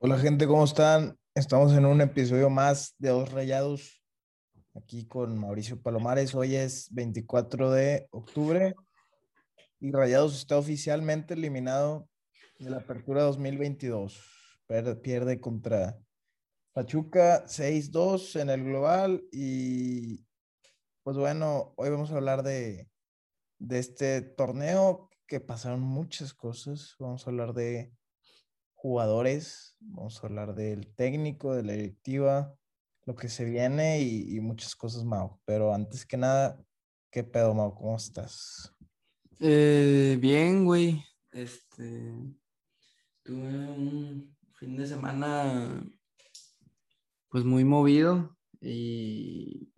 Hola gente, ¿cómo están? Estamos en un episodio más de Dos Rayados, aquí con Mauricio Palomares. Hoy es 24 de octubre y Rayados está oficialmente eliminado de la Apertura 2022. Pierde contra Pachuca 6-2 en el global y pues bueno, hoy vamos a hablar de, de este torneo que pasaron muchas cosas. Vamos a hablar de jugadores, vamos a hablar del técnico, de la directiva, lo que se viene y, muchas cosas, Mau. Pero antes que nada, ¿qué pedo, Mau? ¿Cómo estás? Eh, bien, güey. Este, tuve un fin de semana pues muy movido y,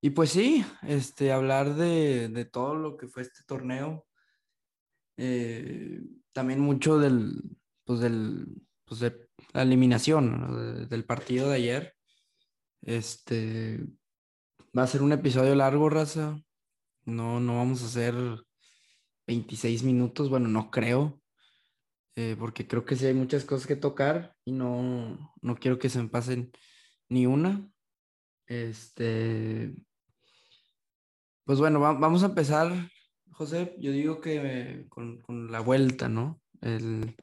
y pues sí, este, hablar de, de todo lo que fue este torneo. Eh, también mucho del, pues del, pues de la eliminación del partido de ayer. Este va a ser un episodio largo, raza. No, no vamos a hacer 26 minutos, bueno, no creo, eh, porque creo que sí hay muchas cosas que tocar y no, no quiero que se me pasen ni una. Este, pues bueno, vamos a empezar, José. Yo digo que con, con la vuelta, ¿no? El,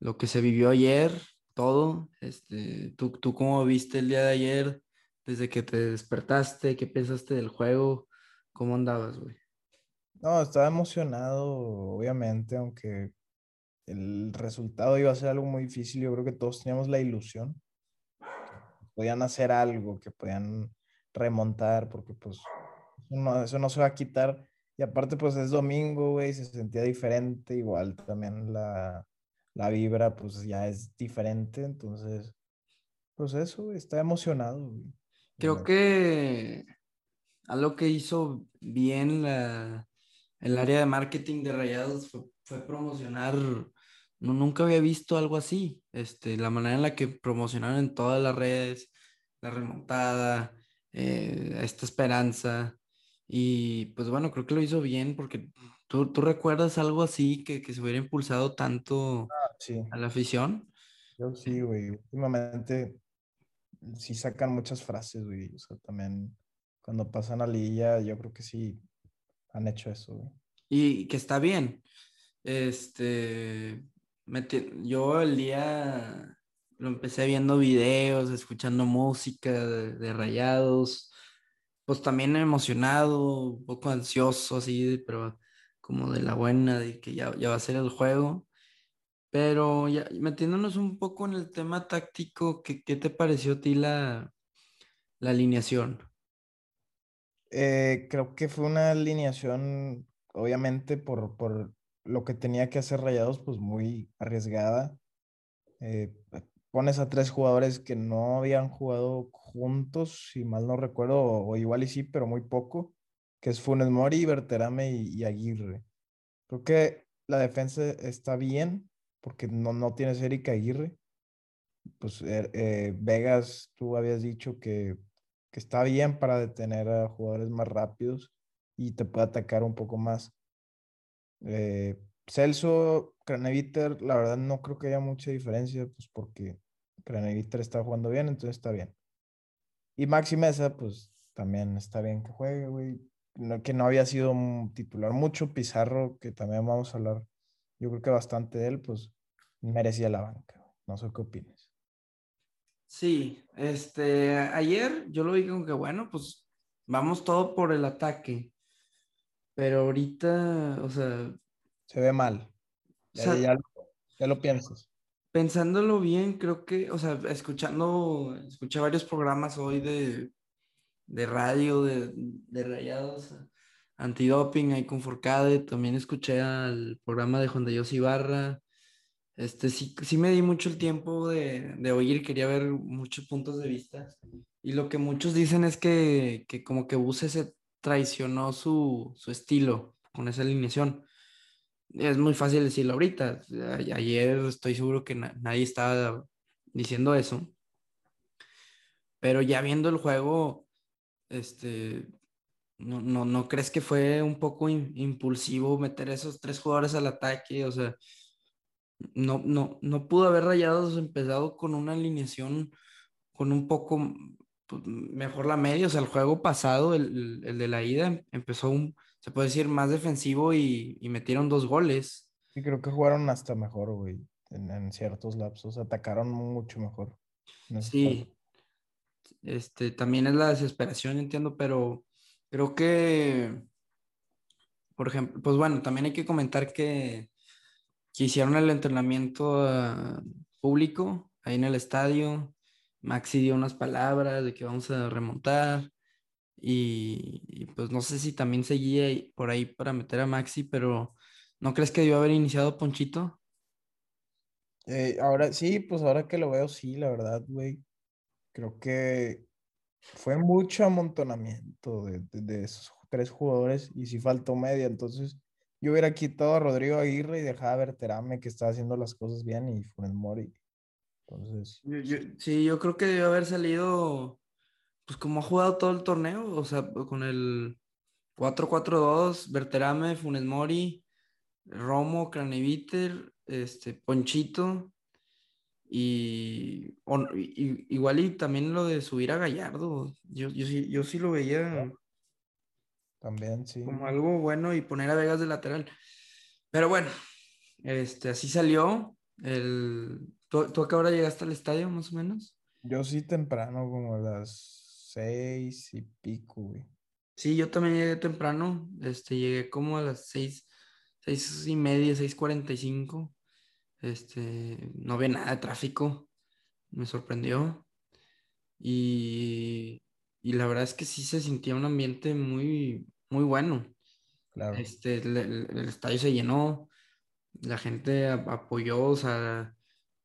lo que se vivió ayer, todo. Este, ¿tú, ¿Tú cómo viste el día de ayer? Desde que te despertaste, ¿qué pensaste del juego? ¿Cómo andabas, güey? No, estaba emocionado, obviamente, aunque el resultado iba a ser algo muy difícil. Yo creo que todos teníamos la ilusión. Que podían hacer algo, que podían remontar, porque pues eso no, eso no se va a quitar. Y aparte, pues es domingo, güey, se sentía diferente. Igual también la, la vibra pues ya es diferente, entonces, pues eso, está emocionado. Creo que algo que hizo bien la, el área de marketing de Rayados fue, promocionar, no, nunca había visto algo así, este, la manera en la que promocionaron en todas las redes, la remontada, eh, esta esperanza, y pues bueno, creo que lo hizo bien porque tú, tú recuerdas algo así que, que se hubiera impulsado tanto sí. a la afición. Yo sí, güey. Últimamente sí sacan muchas frases, güey. O sea, también cuando pasan a Lilla, yo creo que sí han hecho eso, güey. Y que está bien. Este, yo el día lo empecé viendo videos, escuchando música de, rayados, pues también emocionado, un poco ansioso, así, pero como de la buena, de que ya, ya va a ser el juego. Pero ya metiéndonos un poco en el tema táctico, ¿qué, qué te pareció a ti la, la alineación? Eh, creo que fue una alineación, obviamente, por, por, lo que tenía que hacer Rayados, pues muy arriesgada. Eh, pones a tres jugadores que no habían jugado juntos, si mal no recuerdo, o, igual y sí, pero muy poco, que es Funes Mori, Berterame y, y Aguirre. Creo que la defensa está bien, porque no, no tienes Erika Aguirre. Pues er, eh, Vegas, tú habías dicho que, que, está bien para detener a jugadores más rápidos y te puede atacar un poco más. Eh, Celso, Craneviter, la verdad no creo que haya mucha diferencia, pues porque Craneviter está jugando bien, entonces está bien. Y Maxi Mesa, pues también está bien que juegue, güey. que no había sido un titular mucho. Pizarro, que también vamos a hablar, yo creo que bastante de él, pues merecía la banca. No sé qué opinas. Sí, este, ayer yo lo vi como que, bueno, pues vamos todo por el ataque. Pero ahorita, o sea... Se ve mal. Ya, ya, lo piensas. Pensándolo bien, creo que, o sea, escuchando, escuché varios programas hoy de, de radio, de, de rayados, antidoping ahí con Forcade, también escuché al programa de Juan de Dios Ibarra, este, sí, sí me di mucho el tiempo de, de, oír, quería ver muchos puntos de vista. Y lo que muchos dicen es que, que como que Buse se traicionó su, su, estilo con esa alineación. Es muy fácil decirlo ahorita. Ayer estoy seguro que nadie estaba diciendo eso. Pero ya viendo el juego, este, no, no, ¿no crees que fue un poco impulsivo meter esos tres jugadores al ataque? O sea, no, no, no pudo haber Rayados empezado con una alineación con un poco pues, mejor la media. O sea, el juego pasado, el, el de la ida, empezó un, se puede decir, más defensivo y, y metieron dos goles. Sí, creo que jugaron hasta mejor, güey, en, en ciertos lapsos. Atacaron mucho mejor. Sí, este, también es la desesperación, entiendo, pero creo que, por ejemplo, pues bueno, también hay que comentar que, que hicieron el entrenamiento ah, público ahí en el estadio. Maxi dio unas palabras de que vamos a remontar. Y, pues no sé si también seguía por ahí para meter a Maxi, pero ¿no crees que debió haber iniciado Ponchito? Eh, ahora sí, pues ahora que lo veo, sí, la verdad, güey. Creo que fue mucho amontonamiento de, de- de esos tres jugadores y sí faltó media. Entonces, yo hubiera quitado a Rodrigo Aguirre y dejaba a Berterame que está haciendo las cosas bien y Funes Mori. Entonces, Yo- yo- sí, yo creo que debió haber salido, pues como ha jugado todo el torneo, o sea, con el 4-4-2, Berterame, Funes Mori, Romo, Craneviter, este, Ponchito, y, igual y también lo de subir a Gallardo, yo, yo, sí, yo sí lo veía también sí. como algo bueno y poner a Vegas de lateral. Pero bueno, este, así salió. El... ¿Tú, tú a qué hora llegaste al estadio, más o menos? Yo sí temprano, como a las seis y pico, güey. Sí, yo también llegué temprano. Este, llegué como a las seis, seis y media, seis cuarenta y cinco. Este, no había nada de tráfico. Me sorprendió. Y, y la verdad es que sí se sentía un ambiente muy, muy bueno. Claro. Este, el, el- el estadio se llenó, la gente apoyó, o sea,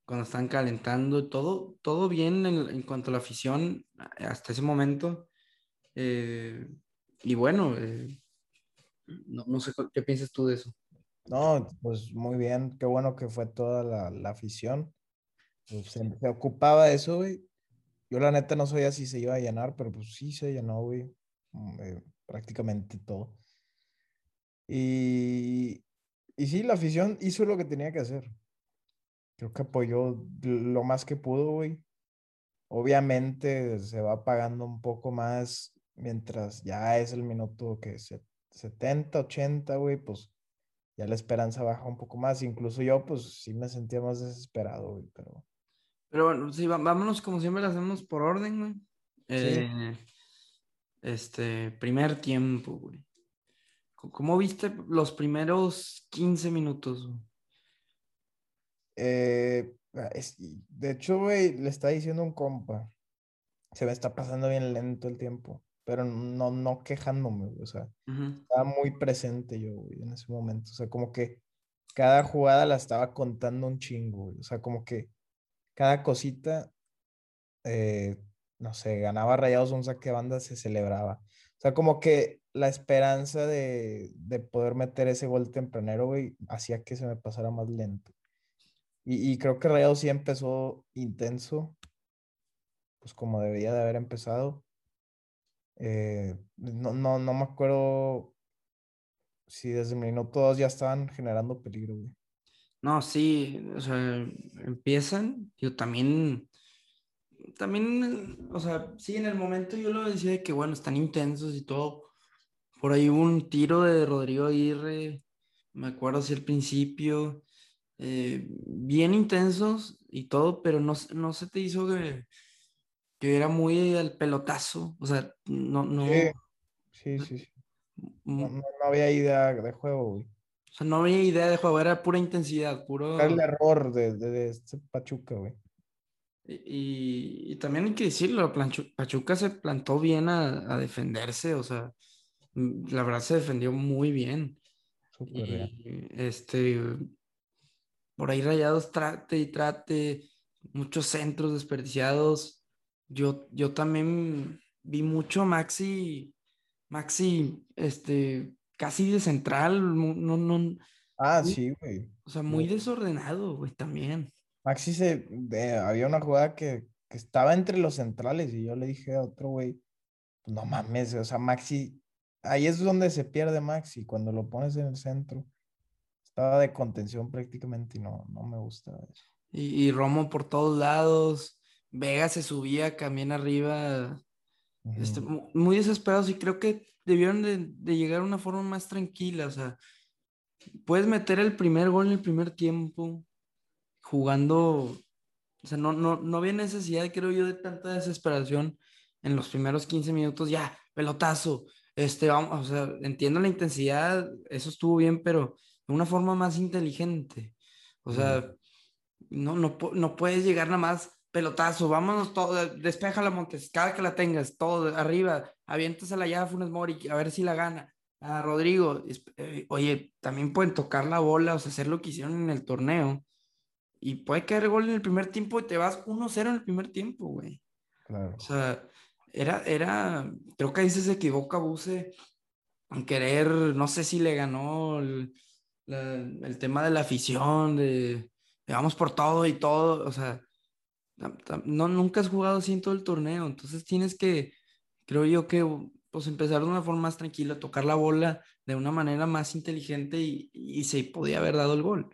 cuando estaban calentando, todo, todo bien en, en cuanto a la afición a- hasta ese momento. Eh, y bueno, eh, no, no sé qué piensas tú de eso. No, pues muy bien. Qué bueno que fue toda la, la afición. Pues, se, se ocupaba de eso, güey. Yo la neta no sabía si se iba a llenar, pero pues sí se llenó, güey. mm, eh, prácticamente todo. Y, y sí, la afición hizo lo que tenía que hacer. Creo que apoyó lo más que pudo, güey. Obviamente se va pagando un poco más mientras ya es el minuto que se, 70, 80, güey, pues ya la esperanza baja un poco más. Incluso yo, pues sí me sentía más desesperado, güey, pero Pero bueno, sí, vámonos como siempre lo hacemos por orden, güey. Sí. Eh, este, primer tiempo, güey. ¿Cómo viste los primeros 15 minutos? güey? Eh, ah, es- de hecho, güey, le está diciendo un compa, se me está pasando bien lento el tiempo, pero no, no quejándome, güey, o sea, Ujú. estaba muy presente yo, güey, en ese momento, o sea, como que cada jugada la estaba contando un chingo, güey, o sea, como que cada cosita, eh, no sé, ganaba Rayados un saque de banda, se celebraba, o sea, como que la esperanza de, de poder meter ese gol tempranero, güey, hacía que se me pasara más lento. Y, y creo que Rayados sí empezó intenso, pues como debería de haber empezado. Eh, no, no, no me acuerdo si desde el minuto dos ya estaban generando peligro, güey. No, sí, o sea, empiezan, yo también, también, o sea, sí, en el momento yo lo decía de que, bueno, están intensos y todo. Por ahí hubo un tiro de Rodrigo Aguirre, me acuerdo hacia el principio, eh, bien intensos y todo, pero no, no se te hizo que, que era muy al pelotazo, o sea, no, no, Sí, sí, sí, sí. No, mm, no- había idea de juego, güey. o sea, no había idea de juego, era pura intensidad, puro... Era el error de, de, de este Pachuca, güey. Y, y también hay que decirlo, Pachuca se plantó bien a, a defenderse, o sea, mm, la verdad se defendió muy bien. Súper bien. Este, por ahí rayados trate y trate, muchos centros desperdiciados. Yo, yo también vi mucho a Maxi, Maxi, este, casi de central, no, no, Ah, muy- sí, güey. o sea, muy desordenado, güey, también. Maxi se, de- había una jugada que, que estaba entre los centrales y yo le dije a otro güey, no mames, o sea, Maxi, ahí es donde se pierde Maxi, cuando lo pones en el centro. estaba de contención prácticamente y no, no me gusta eso. Y, y Romo por todos lados. Vega se subía también arriba. Este, muy desesperados y creo que debieron de, de llegar a una forma más tranquila. O sea, puedes meter el primer gol en el primer tiempo jugando. O sea, no, no, no había necesidad, creo yo, de tanta desesperación en los primeros 15 minutos. Ya, pelotazo. Este, vamos, o sea, entiendo la intensidad, eso estuvo bien, pero de una forma más inteligente. O sea, no, no, no puedes llegar nada más pelotazo, vámonos todo, despeja la Montes, cada que la tengas, todo arriba, aviéntasela ya a Funes Mori, a ver si la gana. A Rodrigo, eh, oye, también pueden tocar la bola, o sea, hacer lo que hicieron en el torneo. Y puede caer gol en el primer tiempo y te vas 1-0 en el primer tiempo, güey. Claro. O sea, era, era, creo que ahí se equivoca Buse en querer, no sé si le ganó el, la- el tema de la afición, de, de vamos por todo y todo, o sea, no, nunca has jugado así en todo el torneo, entonces tienes que, creo yo que, pues empezar de una forma más tranquila, tocar la bola de una manera más inteligente y, y se podía haber dado el gol.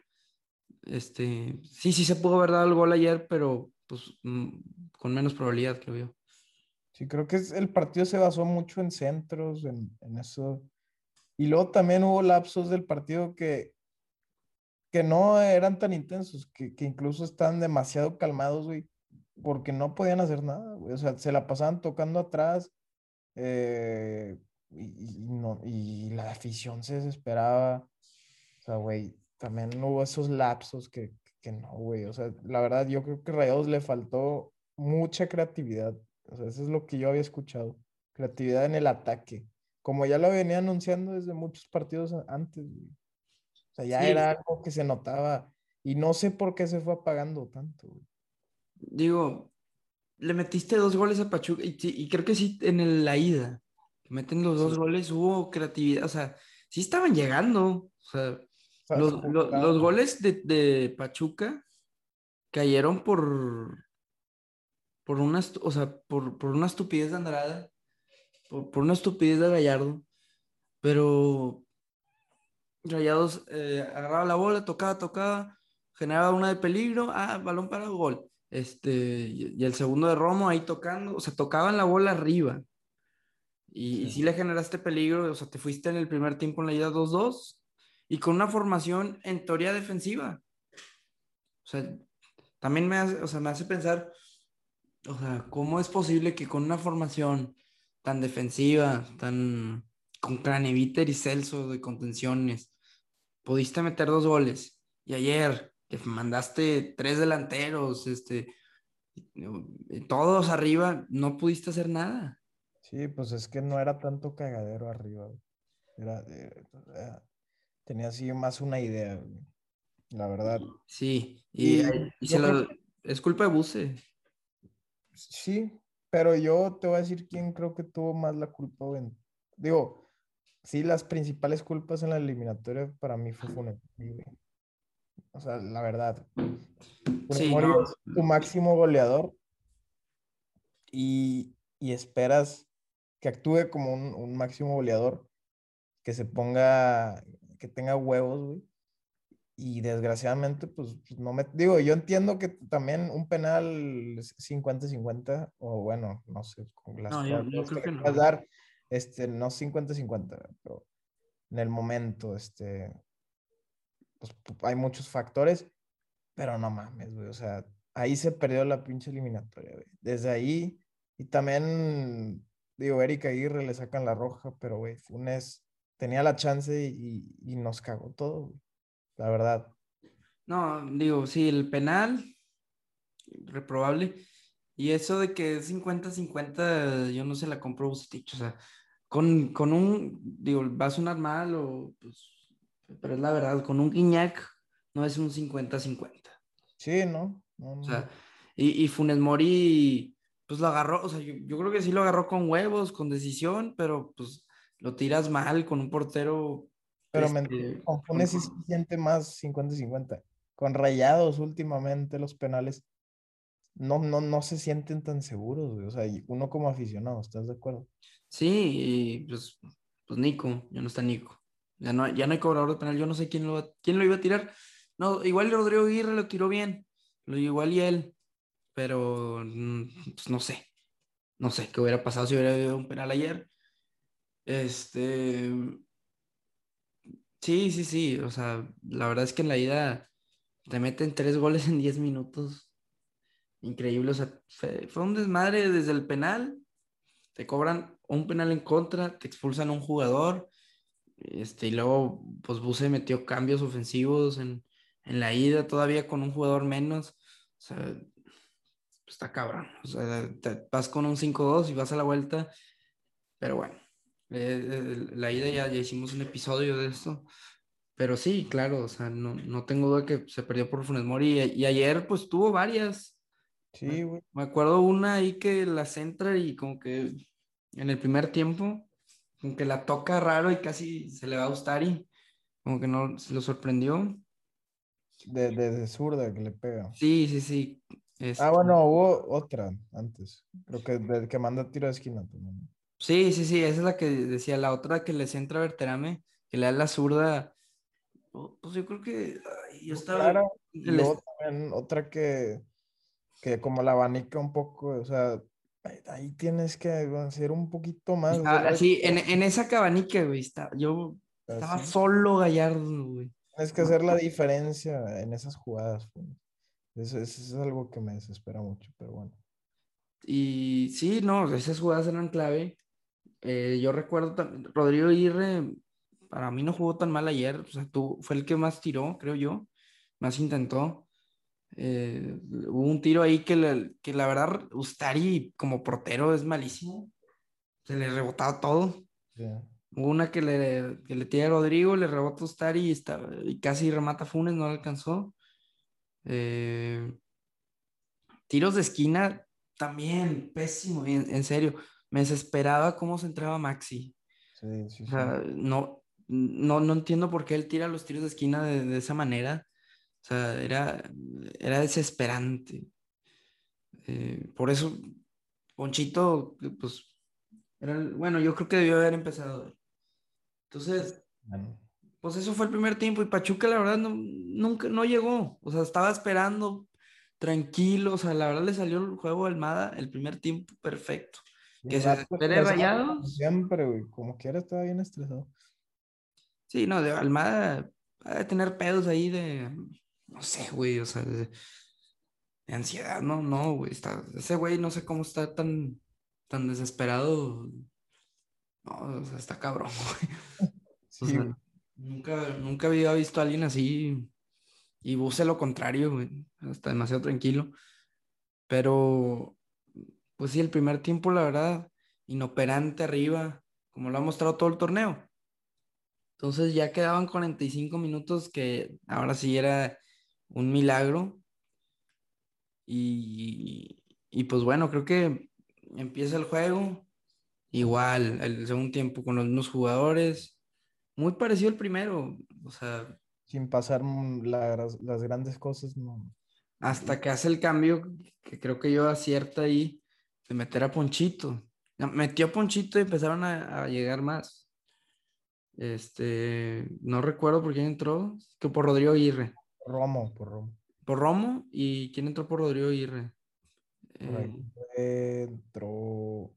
Este, sí, sí se pudo haber dado el gol ayer, pero pues mm, con menos probabilidad, creo yo. Sí, creo que el partido se basó mucho en centros, en, en eso. Y luego también hubo lapsos del partido que, que no eran tan intensos, que, que incluso estaban demasiado calmados, güey, porque no podían hacer nada, güey. O sea, se la pasaban tocando atrás eh, y, y no, y la afición se desesperaba. O sea, güey, también hubo esos lapsos que, que no, güey. O sea, la verdad, yo creo que Rayados le faltó mucha creatividad. O sea, eso es lo que yo había escuchado. Creatividad en el ataque. Como ya lo venía anunciando desde muchos partidos antes, güey. O sea, ya Sí. era algo que se notaba. Y no sé por qué se fue apagando tanto, güey. Digo, le metiste dos goles a Pachuca y, creo que sí en el- la ida, que meten los dos Sí. goles, hubo creatividad, o sea, sí estaban llegando, o sea, los, los goles de, de Pachuca cayeron por, por una, o sea, por, por una estupidez de Andrada, por, por una estupidez de Gallardo, pero Rayados eh, agarraba la bola, tocaba, tocaba, generaba una de peligro, ah, balón para gol. Este, y, el segundo de Romo ahí tocando, o sea, tocaban la bola arriba. Y, sí le generaste peligro, o sea, te fuiste en el primer tiempo en la ida 2-2 y con una formación en teoría defensiva. O sea, también me hace, o sea, me hace pensar, o sea, ¿cómo es posible que con una formación tan defensiva, tan con Craneviter y Celso de contenciones, pudiste meter dos goles? Y ayer, que mandaste tres delanteros, este, todos arriba, no pudiste hacer nada. Sí, pues es que no era tanto cagadero arriba. Era, era- tenía así más una idea, La verdad. Sí, y, se lo- es culpa de Buse. Sí, pero yo te voy a decir quién creo que tuvo más la culpa. Digo, sí, las principales culpas en la eliminatoria para mí fue Funes. O sea, la verdad. Sí, Mori no. es tu máximo goleador y, y esperas que actúe como un, un máximo goleador, que se ponga, que tenga huevos, güey. Y desgraciadamente, pues, no me... Digo, yo entiendo que también un penal es 50-50, o bueno, no sé, con las No, yo- yo creo que que no. dar, este, no 50-50, pero en el momento, este, pues pu- hay muchos factores, pero no mames, güey, o sea, ahí se perdió la pinche eliminatoria, güey. Desde ahí, y también, digo, Erika Aguirre le sacan la roja, pero, güey, Funes tenía la chance y, y nos cagó todo, güey. La verdad. No, digo, sí, el penal, reprobable. Y eso de que es 50-50, yo no se la compro Bucetich. O sea, con, con un, digo, va a sonar mal, o, pues, pero es la verdad, con un Guiñac no es un 50-50. Sí, ¿no? No, O no. sea, y, y Funes Mori, pues lo agarró, o sea, yo, yo creo que sí lo agarró con huevos, con decisión, pero pues lo tiras mal con un portero. Pero me este, con Funes sí se siente más 50-50. Con Rayados últimamente los penales no, no, no se sienten tan seguros, güey. O sea, uno como aficionado, ¿estás de acuerdo? Sí, y pues, pues Nico, ya no está Nico. Ya no, ya no hay cobrador de penal. Yo no sé quién lo, quién lo iba a tirar. No, igual Rodrigo Aguirre lo tiró bien. Lo igual y él. Pero mm, pues no sé. No sé qué hubiera pasado si hubiera habido un penal ayer. Este. Sí, sí, sí. O sea, la verdad es que en la ida te meten tres goles en diez minutos. Increíble. O sea, fue, fue un desmadre desde el penal. Te cobran un penal en contra, te expulsan a un jugador este, y luego, pues Buse metió cambios ofensivos en, en, la ida, todavía con un jugador menos. O sea, pues, está cabrón. O sea, te vas con un 5-2 y vas a la vuelta. Pero bueno, eh, eh, la ida ya, ya hicimos un episodio de esto. Pero sí, claro, o sea, no, no tengo duda que se perdió por Funes Mori. Y, y ayer, pues tuvo varias. Sí, güey. Me acuerdo una ahí que la centra y como que en el primer tiempo como que la toca raro y casi se le va a gustar y como que no se lo sorprendió. De, de, zurda que le pega. Sí, sí, sí. Ah, bueno, hubo otra antes. Creo que de, que manda tiro de esquina también. Sí, sí, sí, esa es la que decía, la otra que le centra a Berterame, que le da la zurda. Pues yo creo que yo estaba. Claro, y luego también otra que, que como la abanica un poco, o sea, ahí tienes que hacer un poquito más. Ah, sí, en, en, esa cabanica, güey, está, yo estaba solo Gallardo, güey. Tienes que hacer la diferencia en esas jugadas. Eso, eso, es algo que me desespera mucho, pero bueno. Y sí, no, esas jugadas eran clave. Eh, yo recuerdo, Rodrigo Irre, para mí no jugó tan mal ayer, o sea, tú, fue el que más tiró, creo yo, más intentó. Eh, hubo un tiro ahí que, que la verdad, Ustari como portero es malísimo. Se le rebotaba todo. Hubo una que le, que le tira a Rodrigo, le rebota Ustari y, está, y casi remata Funes, no alcanzó. Eh, tiros de esquina también, pésimo, en, serio. Me desesperaba cómo se entraba Maxi. no, no, no entiendo por qué él tira los tiros de esquina de, de esa manera. O sea, era, era desesperante. Eh, por eso, Ponchito, pues, era, bueno, yo creo que debió haber empezado. Entonces, pues eso fue el primer tiempo y Pachuca la verdad no, nunca, no llegó. O sea, estaba esperando tranquilo. O sea, la verdad le salió el juego de Almada el primer tiempo perfecto. Que se espere rayado. Siempre, güey, como quiera estaba bien estresado. Sí, no, de Almada, de tener pedos ahí de no sé, güey, o sea, de, ansiedad, no, no, güey, está, ese güey no sé cómo está tan, tan desesperado, no, o sea, está cabrón, güey. O sea, nunca, nunca había visto a alguien así y busque lo contrario, güey, está demasiado tranquilo, pero, pues sí, el primer tiempo, la verdad, inoperante arriba, como lo ha mostrado todo el torneo. Entonces ya quedaban 45 minutos que ahora sí era un milagro. Y, y, pues bueno, creo que empieza el juego. Igual, el segundo tiempo con los mismos jugadores. Muy parecido al primero. O sea. Sin pasar las, las grandes cosas, no. Hasta que hace el cambio, que creo que yo acierta ahí, de meter a Ponchito. Metió a Ponchito y empezaron a, a llegar más. Este, no recuerdo por quién entró, que por Rodrigo Aguirre. Romo, por Romo. Por Romo y quién entró por Rodrigo Aguirre. Eh... Entró.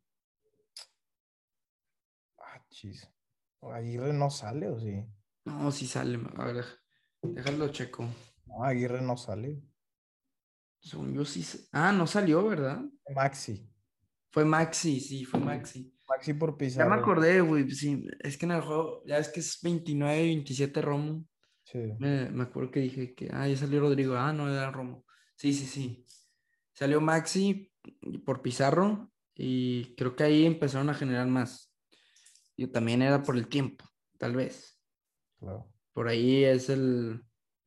Ah, chis. Aguirre no sale o sí? No, sí sale. A ver, déjalo checo. No, Aguirre no sale. Según yo sí. Ah, no salió, ¿verdad? Maxi. Fue Maxi, sí, fue Maxi. Maxi por Pizarro. Ya me acordé, güey. Sí, es que en el juego, ya es que es 29 27 Romo. Me, acuerdo que dije que, ah, ya salió Rodrigo, ah, no, era Romo. Sí, sí, sí. Salió Maxi por Pizarro y creo que ahí empezaron a generar más. Yo también era por el tiempo, tal vez. Por ahí es el,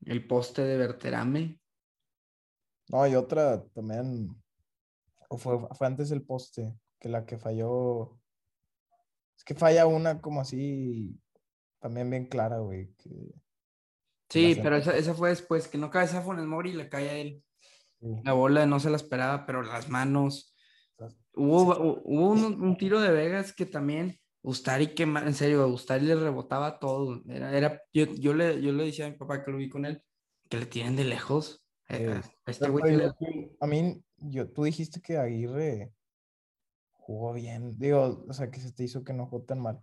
el poste de Verterame. No, y otra también, o fue, fue antes el poste, que la que falló, es que falla una como así, también bien clara, güey, que Sí, pero esa, fue después, que no cae esa el Mori y le cae a él. La bola no se la esperaba, pero las manos. Hubo, hubo un, tiro de Vegas que también Ustari, que en serio, Ustari le rebotaba todo. Era, era, yo, yo, le, yo le decía a mi papá que lo vi con él, que le tienen de lejos. Eh, este a mí, yo, tú dijiste que Aguirre jugó bien. Digo, o sea, que se te hizo que no jugó tan mal.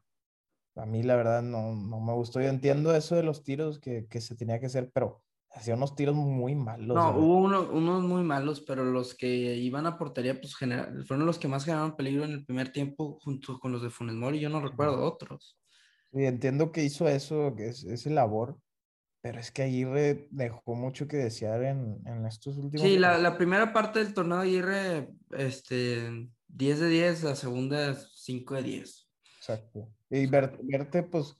A mí, la verdad, no, no me gustó. Yo entiendo eso de los tiros que, que se tenía que hacer, pero hacía unos tiros muy malos. No, hubo unos muy malos, pero los que iban a portería, pues general, fueron los que más generaron peligro en el primer tiempo junto con los de Funes Mori. Yo no recuerdo otros. Sí, entiendo que hizo eso, que es ese labor, pero es que Aguirre dejó mucho que desear en, en estos últimos. Sí, la, la, primera parte del torneo de Aguirre, este, 10 de 10, la segunda 5 de 10. Exacto. Y verte, pues...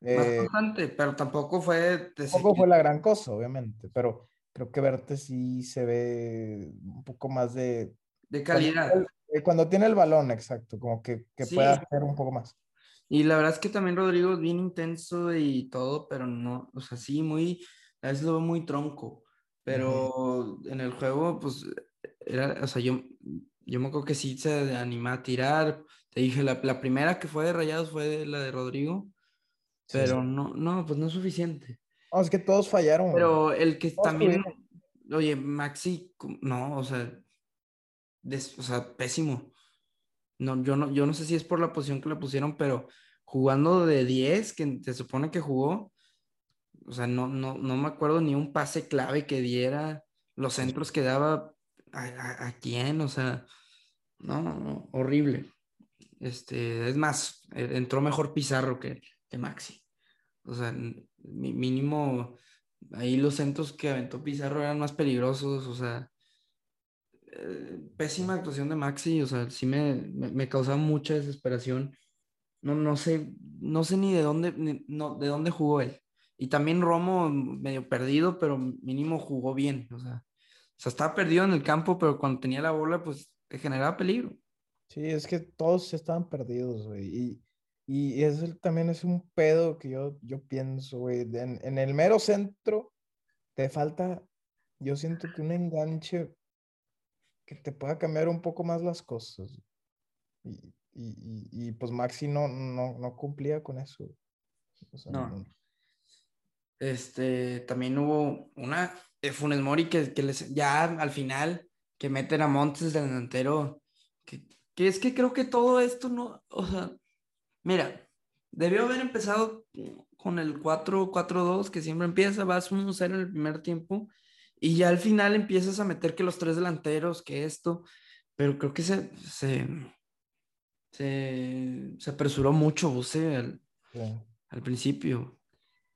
Eh, bastante, pero tampoco fue... Tampoco fue la gran cosa, obviamente, pero creo que verte sí se ve un poco más de... De calidad. Cuando, tiene el balón, exacto, como que, que pueda hacer un poco más. Y la verdad es que también Rodrigo es bien intenso y todo, pero no, o sea, sí, muy, a veces lo veo muy tronco, pero en el juego, pues, era, o sea, yo, yo me acuerdo que sí se animó a tirar. Te dije, la, la primera que fue de Rayados fue la de Rodrigo, pero no, no, pues no es suficiente. No, es que todos fallaron. Pero el que también, oye, Maxi, no, o sea, o sea, pésimo. No, yo no, yo no sé si es por la posición que le pusieron, pero jugando de 10, que se supone que jugó, o sea, no, no, no me acuerdo ni un pase clave que diera, los centros que daba, ¿a, quién? O sea, no, no, horrible. Este, es más, e, entró mejor Pizarro que, que Maxi. O sea, mínimo, ahí los centros que aventó Pizarro eran más peligrosos, o sea, eh, pésima actuación de Maxi, o sea, sí me, me, causaba mucha desesperación. No, no sé, no sé ni de dónde, no, de dónde jugó él. Y también Romo medio perdido, pero mínimo jugó bien, o sea, o sea, estaba perdido en el campo, pero cuando tenía la bola, pues generaba peligro. Sí, es que todos estaban perdidos, güey. Y, y eso también es un pedo que yo, yo pienso, güey. En, en, el mero centro te falta, yo siento que un enganche que te pueda cambiar un poco más las cosas. Y, y, y, pues Maxi no, no, no cumplía con eso. no. Este, también hubo una, Funes Mori que, que, les, ya al final, que meten a Montes delantero, que, que, es que creo que todo esto no, o sea, mira, debió haber empezado con el 4-4-2 que siempre empieza, vas 1-0 en el primer tiempo y ya al final empiezas a meter que los tres delanteros, que esto, pero creo que se, se, se, apresuró mucho, Buse, al, al principio.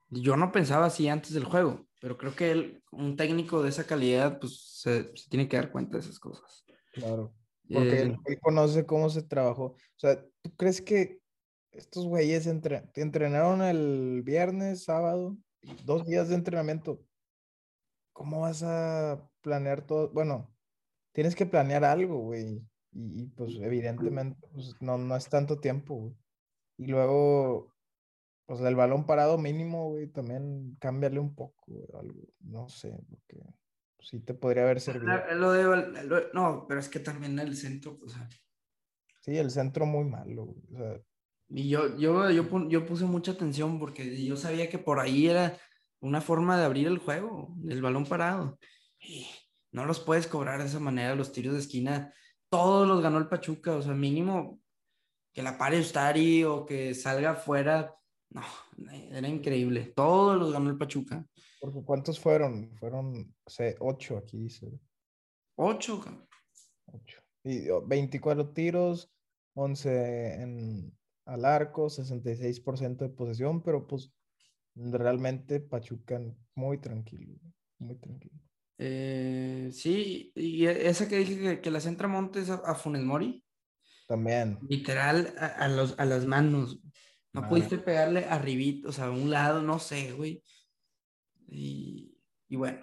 Yo no pensaba así antes del juego, pero creo que él, un técnico de esa calidad, pues se, tiene que dar cuenta de esas cosas. Claro, porque él, eh, conoce cómo se trabajó. O sea, ¿tú crees que estos güeyes entre, entrenaron el viernes, sábado, dos días de entrenamiento? ¿Cómo vas a planear todo? Bueno, tienes que planear algo, güey. Y, pues evidentemente pues, no, no es tanto tiempo, güey. Y luego pues el balón parado mínimo, güey, también cámbiale un poco, algo, no sé, porque sí te podría haber servido. Lo de, no, pero es que también el centro, o sea. Sí, el centro muy malo, o sea. Y yo, yo, yo, yo puse mucha atención porque yo sabía que por ahí era una forma de abrir el juego, el balón parado. Y no los puedes cobrar de esa manera, los tiros de esquina, todos los ganó el Pachuca, o sea, mínimo que la pare Ustari o que salga fuera no, era increíble. Todos los ganó el Pachuca. Porque ¿cuántos fueron? Fueron, sé, ocho aquí dice. Ocho, Ocho. Y 24 tiros, 11 en, al arco, 66% de posesión, pero pues realmente Pachuca muy tranquilo, muy tranquilo. Eh, sí, y esa que dije que, la centra Montes a, a Funes Mori. También. Literal a, los, a las manos. No pudiste pegarle arribito, o sea, a un lado, no sé, güey. Y, y, bueno,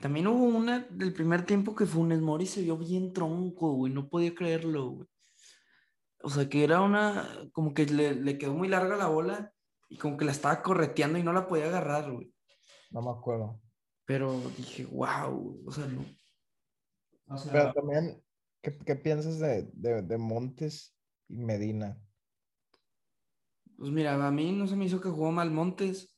también hubo una del primer tiempo que Funes Mori se vio bien tronco, güey, no podía creerlo, güey. O sea, que era una, como que le, le, quedó muy larga la bola y como que la estaba correteando y no la podía agarrar, güey. No me acuerdo. Pero dije, wow, o sea, no. Pero también, ¿qué, qué piensas de, de, de Montes y Medina? Pues mira, a mí no se me hizo que jugó mal Montes.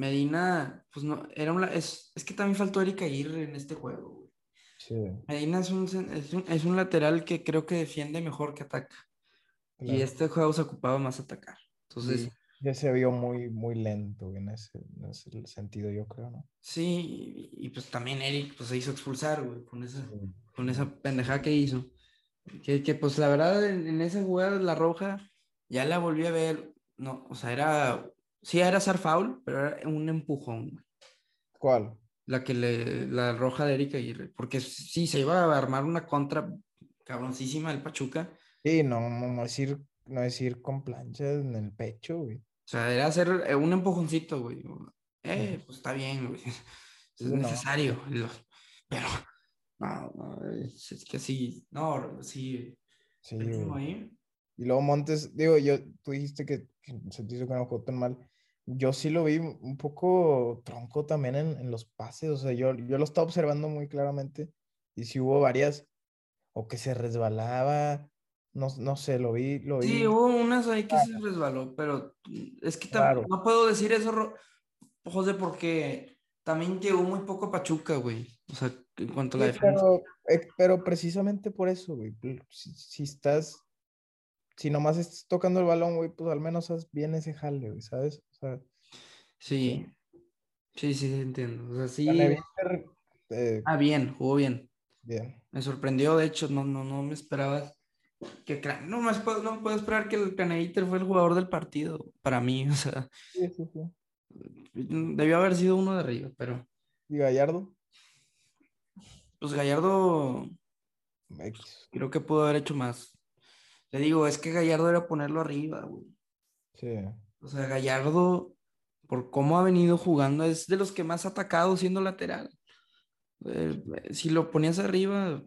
Medina, pues no, era un, es, es que también faltó Erika Aguirre en este juego, güey. Sí, Medina es un, es un, es un lateral que creo que defiende mejor que ataca. Y claro. este juego se ocupaba más atacar. Entonces, Sí, ya se vio muy, muy lento en ese, en ese sentido, yo creo, ¿no? sí, y, y pues también Eric pues, se hizo expulsar, güey, con esa, Sí, con esa pendejada que hizo. Que, que pues la verdad en, en esa jugada la roja ya la volví a ver, no, o sea, era, sí era hacer foul, pero era un empujón. ¿Cuál? la que le, la roja de Erika Aguirre, porque sí, se iba a armar una contra cabroncísima del Pachuca, Sí, no, no, no es ir, no es ir con planchas en el pecho, güey. o sea, era hacer eh, un empujoncito, güey, eh, Ujú. pues está bien, güey, Sí, es no. necesario, pero, no, no, es, que sí, no, sí, Sí, güey. ahí, Y luego Montes, digo, yo, tú dijiste que, que se te hizo que no jugó tan mal. Yo sí lo vi un poco tronco también en, en los pases, o sea, yo, yo lo estaba observando muy claramente y sí hubo varias, o que se resbalaba, no, no sé, lo vi, lo sí, vi hubo unas ahí que se resbaló, pero es que raro. no puedo decir eso, José, porque también llegó muy poco Pachuca, güey, o sea, en cuanto a la Sí, defensa. pero, eh, pero precisamente por eso, güey, si, si estás, si nomás estás tocando el balón, güey, pues al menos haz bien ese jale, güey, ¿sabes? O sea, Sí, sí, sí, entiendo. O sea, sí. Eh, Ah, bien, jugó bien. bien. Me sorprendió, de hecho, no, no, no me esperaba que no me puedo, no puedo esperar que el Canaíter fue el jugador del partido para mí, o sea, Sí, sí, sí. debió haber sido uno de arriba, pero Y Gallardo, pues Gallardo creo que pudo haber hecho más. Le digo, es que Gallardo era ponerlo arriba, güey. Sí, O sea, Gallardo, por cómo ha venido jugando, es de los que más ha atacado siendo lateral. Eh, si lo ponías arriba,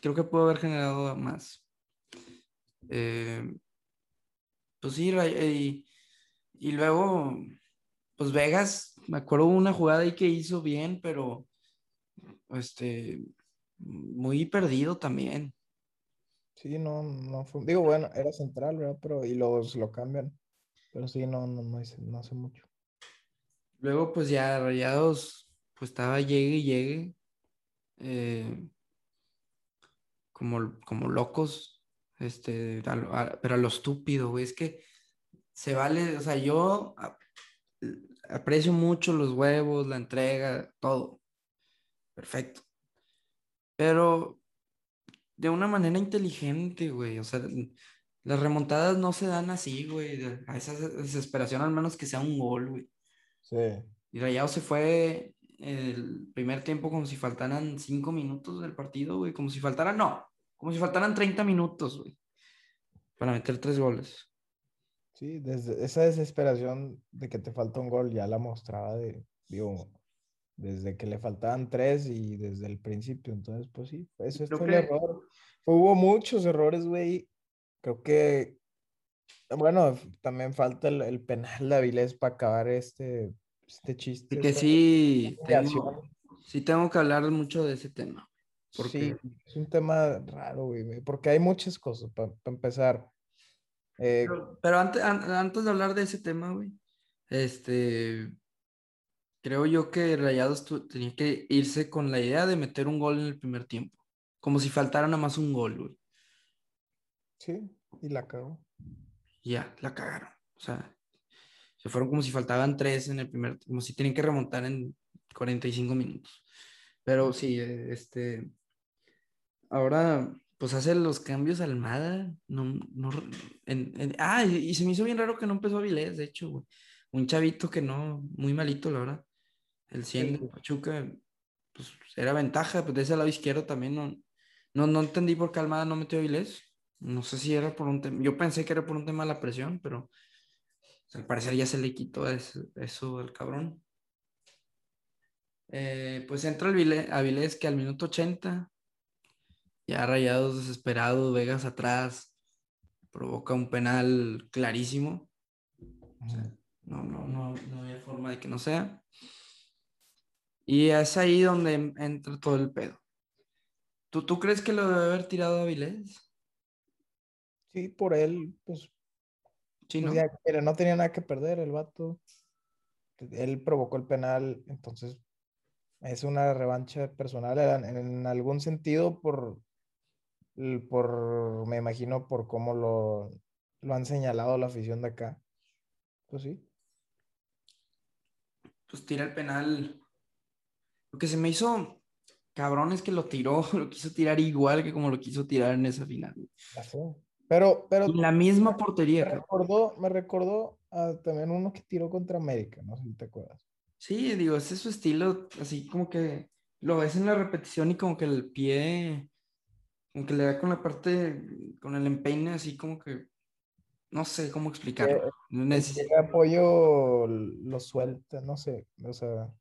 creo que pudo haber generado más. Eh, pues sí, y, y luego, pues Vegas, me acuerdo una jugada ahí que hizo bien, pero este, muy perdido también. Sí, no, no fue. Digo, bueno, era central, ¿verdad? Pero, y los lo cambian. Pero sí, no, no, no, no hace mucho. Luego, pues ya Rayados, pues estaba llegue y llegue, eh, como, como locos, este, a a- pero a lo estúpido, güey, es que se vale, o sea, yo aprecio mucho los huevos, la entrega, todo, perfecto, pero de una manera inteligente, güey, o sea, las remontadas no se dan así, güey, a esa desesperación, al menos que sea un gol, güey. Sí, Y Rayado se fue el primer tiempo como si faltaran cinco minutos del partido, güey. Como si faltaran, no, como si faltaran 30 minutos, güey. Para meter tres goles. sí, desde esa desesperación de que te falta un gol ya la mostraba de, digo, desde que le faltaban tres y desde el principio. Entonces, pues sí, ese Creo fue el error. Hubo muchos errores, güey. Creo que, bueno, también falta el, el penal de Avilés para acabar este, este chiste. Y que sí tengo, sí tengo que hablar mucho de ese tema. Sí, Porque es un tema raro, güey, porque hay muchas cosas. Para empezar, eh, Pero, pero antes, an- antes de hablar de ese tema, güey, este, creo yo que Rayados tenía que irse con la idea de meter un gol en el primer tiempo. Como si faltara nada más un gol, güey. sí, y la cago. Y ya, la cagaron. O sea, se fueron como si faltaban tres en el primer, como si tienen que remontar en 45 minutos. Pero sí, eh, este, ahora, pues hace los cambios Almada, no, no, en- en- ah, y, y se me hizo bien raro que no empezó Avilés, de hecho, güey. Un chavito que no, muy malito, la verdad. El 100 Sí. de Pachuca, pues era ventaja, pues de ese lado izquierdo también no, no, no entendí por qué Almada no metió a Avilés. No sé si era por un tema, yo pensé que era por un tema de la presión, pero pues, al parecer ya se le quitó eso, eso al cabrón. Eh, pues entra el Avilés que al minuto 80, ya rayados desesperados, Vegas atrás, provoca un penal clarísimo. O sea, Ujú. no, no, no, no había forma de que no sea. Y es ahí donde en- entra todo el pedo. ¿Tú, tú crees que lo debe haber tirado Avilés? Sí, por él, pues Sí, Pues ¿no? ya, mira, no tenía nada que perder el vato. Él provocó el penal, entonces es una revancha personal en, en algún sentido por, por, me imagino, por cómo lo, lo han señalado la afición de acá. Pues sí. Pues tira el penal. Lo que se me hizo cabrón es que lo tiró, lo quiso tirar igual que como lo quiso tirar en esa final. Pero, pero la misma me portería, creo. recordó, me recordó a también uno que tiró contra América, no sé si te acuerdas. Sí, digo, ese es su estilo, así como que lo ves en la repetición y como que el pie, como que le da con la parte, con el empeine, así como que, no sé cómo explicarlo. No El apoyo lo suelta, no sé, o sea,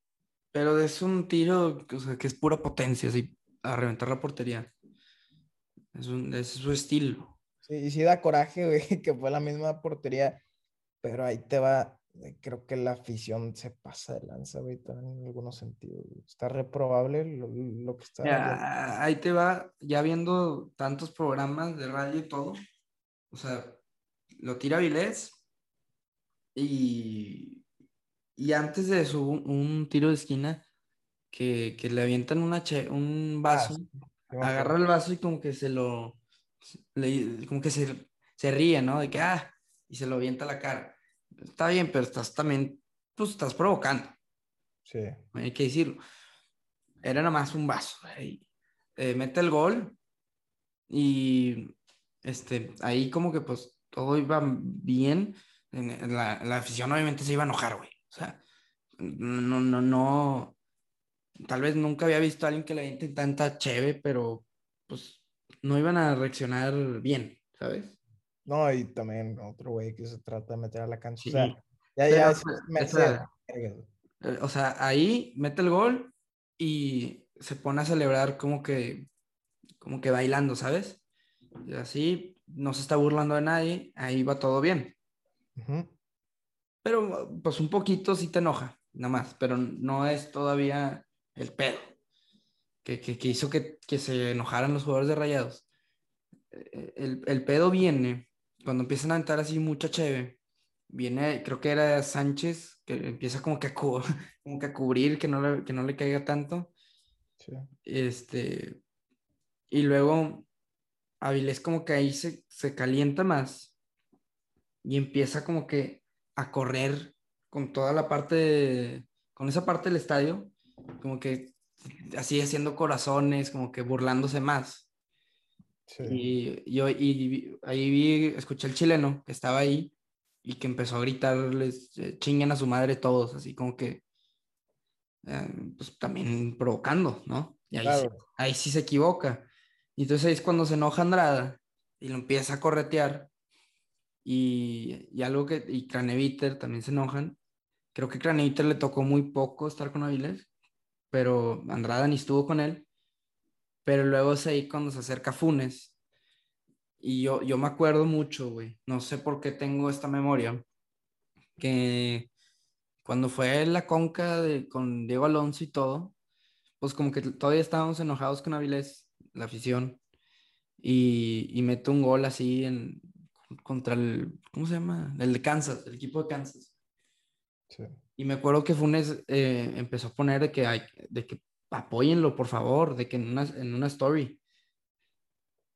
Pero es un tiro, o sea, que es pura potencia, así, a reventar la portería. Es, un, es su estilo. sí, y sí da coraje, güey, que fue la misma portería, pero ahí te va, eh, creo que la afición se pasa de lanza, güey, en algunos sentidos. Está reprobable lo, lo que está. Ya, ahí te va, ya viendo tantos programas de radio y todo, o sea, lo tira Vilés y, y antes de eso un, un tiro de esquina que, que le avientan una che- un vaso, me agarra el vaso y como que se lo, le- como que se, se ríe, ¿no? De que, ah, y se lo avienta a la cara. Está bien, pero estás también, pues estás provocando Sí, hay que decirlo. Era nada más un vaso. ahí. Eh, mete el gol y este, ahí como que pues todo iba bien. En- en la, la afición obviamente se iba a enojar, güey. O sea, no, no, no. Tal vez nunca había visto a alguien que le aviente tanta cheve, pero pues no iban a reaccionar bien, ¿sabes? no, y también otro güey que se trata de meter a la cancha, o Sí. sea, ya, Pero, ya, es, pues, me- Eh, O sea, ahí mete el gol y se pone a celebrar como que, como que bailando, ¿sabes? Y así no se está burlando de nadie, ahí va todo bien. Pero pues un poquito sí te enoja, nada más, pero no es todavía el pedo que, que, que hizo que, que se enojaran los jugadores de Rayados. Eh, El, el pedo viene cuando empiezan a aventar así mucha cheve. Viene, creo que era Sánchez, que empieza como que a, como que a cubrir, que no, le, que no le caiga tanto. Sí. Este, y luego Avilés como que ahí se, se calienta más y empieza como que a correr con toda la parte, de- con esa parte del estadio, como que así haciendo corazones, como que burlándose más. Sí. Y yo y ahí vi, escuché al chileno que estaba ahí y que empezó a gritarles, eh, chinguen a su madre todos, así como que, eh, pues también provocando, ¿no? Y ahí, sí- ahí sí se equivoca. Y entonces ahí es cuando se enoja Andrada y lo empieza a corretear. Y, y algo que, y Craneviter también se enojan. Creo que Craneviter le tocó muy poco estar con Avilés, pero Andrada ni estuvo con él. Pero luego es ahí cuando se acerca Funes. Y yo, yo me acuerdo mucho, güey. No sé por qué tengo esta memoria. Que cuando fue la conca de, con Diego Alonso y todo, pues como que todavía estábamos enojados con Avilés, la afición. Y, y mete un gol así en, contra el, ¿cómo se llama? El de Kansas, el equipo de Kansas. Sí. Y me acuerdo que Funes eh, empezó a poner de que, hay, de que apóyenlo, por favor, de que en una, en una story.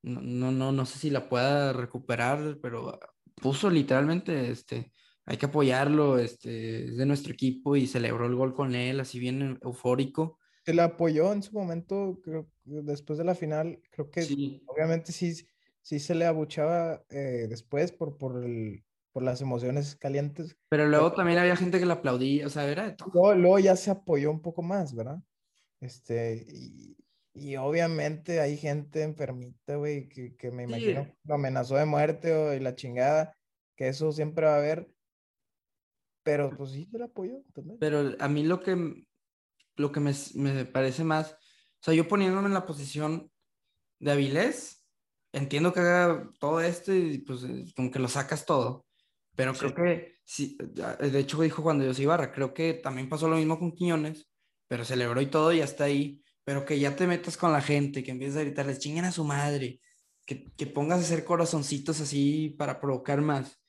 No, no, no, no sé si la pueda recuperar, pero puso literalmente, este, hay que apoyarlo, este, es de nuestro equipo y celebró el gol con él, así bien eufórico. Se le apoyó en su momento, creo, después de la final, creo que Sí, obviamente sí, sí se le abuchaba eh, después por, por, el, por las emociones calientes. pero luego también había gente que le aplaudía, o sea, era de todo. Luego, luego ya se apoyó un poco más, ¿verdad? Este, y, y obviamente hay gente enfermita, güey, que, que me Sí. imagino lo amenazó de muerte o y la chingada, que eso siempre va a haber. Pero pues sí se le apoyó también. Pero a mí lo que, lo que me, me parece más, o sea, yo poniéndome en la posición de Avilés, entiendo que haga todo esto y pues eh, como que lo sacas todo, pero creo que, sí, de hecho dijo cuando yo Ibarra, creo que también pasó lo mismo con Quiñones, pero celebró y todo y hasta ahí, pero que ya te metas con la gente, que empieces a gritarles, chinguen a su madre, que, que pongas a hacer corazoncitos así para provocar más.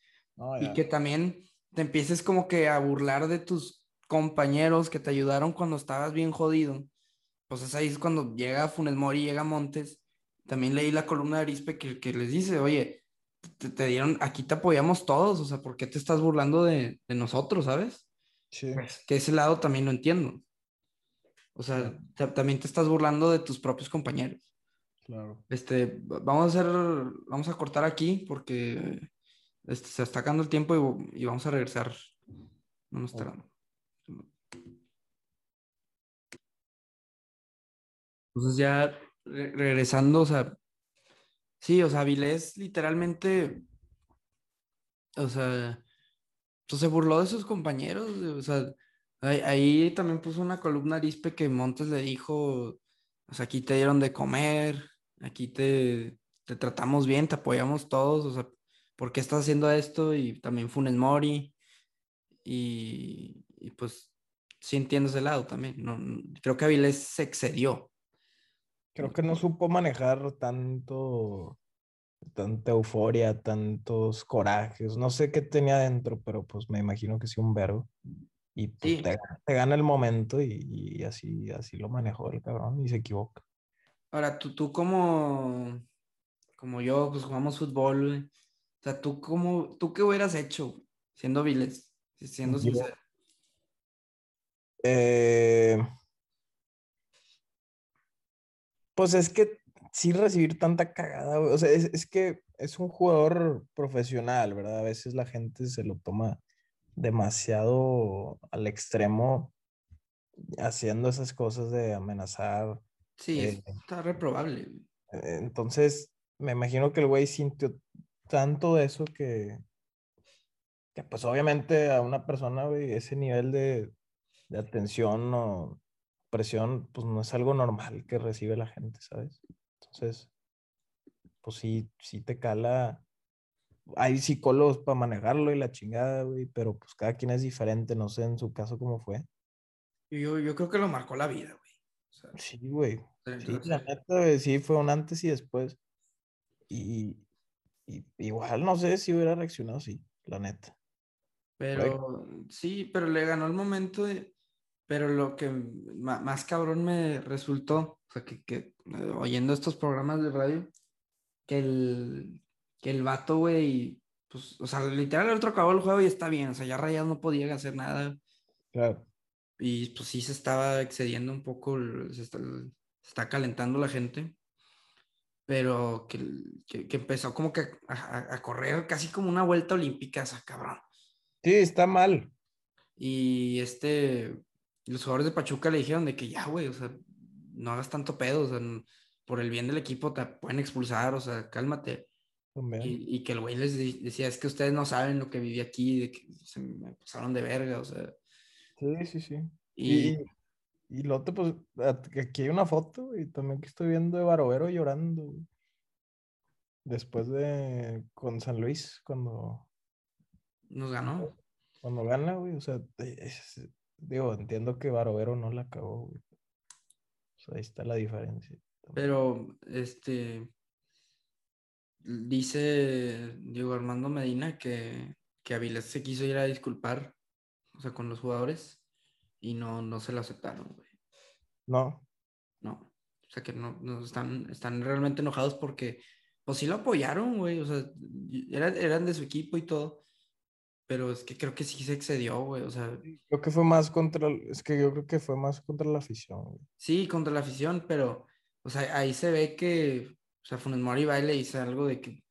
Y que también te empieces como que a burlar de tus compañeros que te ayudaron cuando estabas bien jodido. Pues es ahí es cuando llega Funes Mori, llega Montes. También leí la columna de Arispe que, que les dice, oye, te, te dieron, aquí te apoyamos todos, o sea, ¿por qué te estás burlando de, de nosotros, sabes? Sí, Pues, que ese lado también lo entiendo. O sea, ta- también te estás burlando de tus propios compañeros. claro. Este, va- vamos a hacer, vamos a cortar aquí porque este, se está acabando el tiempo y, y vamos a regresar. No nos tardamos. Entonces ya re- regresando, o sea, sí, o sea, Avilés literalmente, o sea, se burló de sus compañeros, o sea, ahí, también puso una columna Arispe que Montes le dijo, o sea, aquí te dieron de comer, aquí te, te tratamos bien, te apoyamos todos, o sea, ¿por qué estás haciendo esto? Y también Funes Mori, y, y pues sí entiendo ese lado también, no- creo que Avilés se excedió. Creo que no supo manejar tanto, tanta euforia, tantos corajes. No sé qué tenía dentro, pero pues me imagino que sí un verbo. Y pues Sí. te, te gana el momento y, y así, así lo manejó el cabrón y se equivoca. Ahora, tú, tú como, como yo, pues jugamos fútbol, güey. O sea, tú cómo, tú qué hubieras hecho, siendo Viles, siendo sincero. Eh, pues es que sí recibir tanta cagada, güey, O sea, es, es que es un jugador profesional, ¿verdad? A veces la gente se lo toma demasiado al extremo haciendo esas cosas de amenazar. Sí, eh, está reprobable. Entonces, me imagino que el güey sintió tanto de eso que, que pues obviamente a una persona, güey, ese nivel de, de atención o presión, pues no es algo normal que recibe la gente, ¿sabes? Entonces, pues sí, sí te cala. Hay psicólogos para manejarlo y la chingada, güey, pero pues cada quien es diferente, no sé en su caso cómo fue. Yo, yo creo que lo marcó la vida, güey. O sea, Sí, güey. Sí, la neta, güey, sí, fue un antes y después. Y, y igual no sé si hubiera reaccionado así, la neta. pero sí, pero le ganó el momento de, pero lo que más cabrón me resultó, o sea, que, que eh, oyendo estos programas de radio, que el, que el vato, güey, pues, o sea, literal el otro acabó el juego y está bien, o sea, ya Rayado no podía hacer nada. Claro. Y pues sí se estaba excediendo un poco, se está, se está calentando la gente, pero que, que, que empezó como que a, a- correr casi como una vuelta olímpica, esa cabrón. Sí, está mal. Y este, los jugadores de Pachuca le dijeron de que ya, güey, o sea, no hagas tanto pedo, o sea, por el bien del equipo te pueden expulsar, o sea, cálmate. Y, y que el güey les decía, es que ustedes no saben lo que viví aquí, de que se me pasaron de verga, o sea. Sí, sí, sí. Y, Y, y lo otro, pues, aquí hay una foto, y también que estoy viendo de Barovero llorando, güey. Después de con San Luis, cuando, nos ganó. cuando gana, güey. O sea, es- digo, entiendo que Barovero no la acabó, güey. O sea, ahí está la diferencia. Pero, este, dice Diego Armando Medina que, que Avilés se quiso ir a disculpar, o sea, con los jugadores, y no, no se lo aceptaron, güey. No, No. O sea, que no, no están, están realmente enojados porque, pues sí lo apoyaron, güey. O sea, eran, eran de su equipo y todo. Pero es que creo que sí se excedió, güey. O sea, creo que fue más contra, el- es que yo creo que fue más contra la afición, güey. sí, contra la afición, pero, o sea, ahí se ve que, o sea, Funes Mori va y le dice algo de que,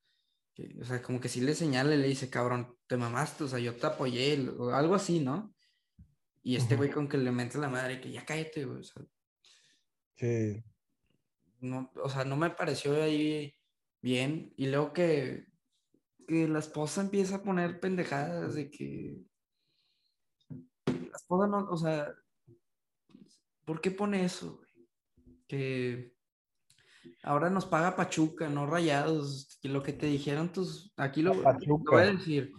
que, o sea, como que sí le señala y le dice, cabrón, te mamaste, o sea, yo te apoyé, o algo así, ¿no? Y este güey con que le mete la madre, que ya cállate, güey, o sea, Sí, no, o sea, no me pareció ahí bien. Y luego que, que la esposa empieza a poner pendejadas de que la esposa no, o sea, ¿por qué pone eso? Que ahora nos paga Pachuca, no Rayados, que lo que te dijeron tus, aquí lo, lo voy a decir,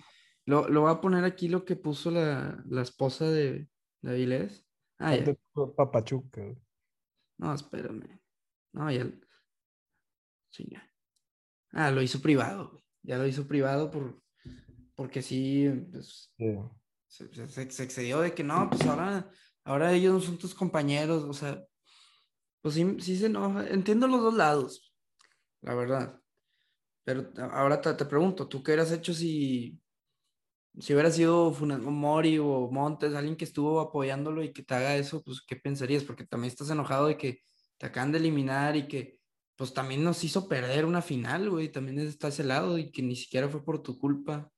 lo, lo voy a poner aquí lo que puso la, la esposa de, de Avilés. Ah, ya. Papachuca. No, espérame. No, ya. Sí, ya. Ah, lo hizo privado, güey. Ya lo hizo privado por, porque sí, pues, Sí. se, se- se excedió de que no, pues ahora, ahora ellos no son tus compañeros, o sea, pues sí, sí se enoja. Entiendo los dos lados, la verdad. Pero ahora te, te pregunto, ¿tú qué hubieras hecho si, si hubiera sido Funa- Mori o Montes, alguien que estuvo apoyándolo y que te haga eso, pues qué pensarías? Porque también estás enojado de que te acaban de eliminar y que pues también nos hizo perder una final, güey, también está ese lado y que ni siquiera fue por tu culpa.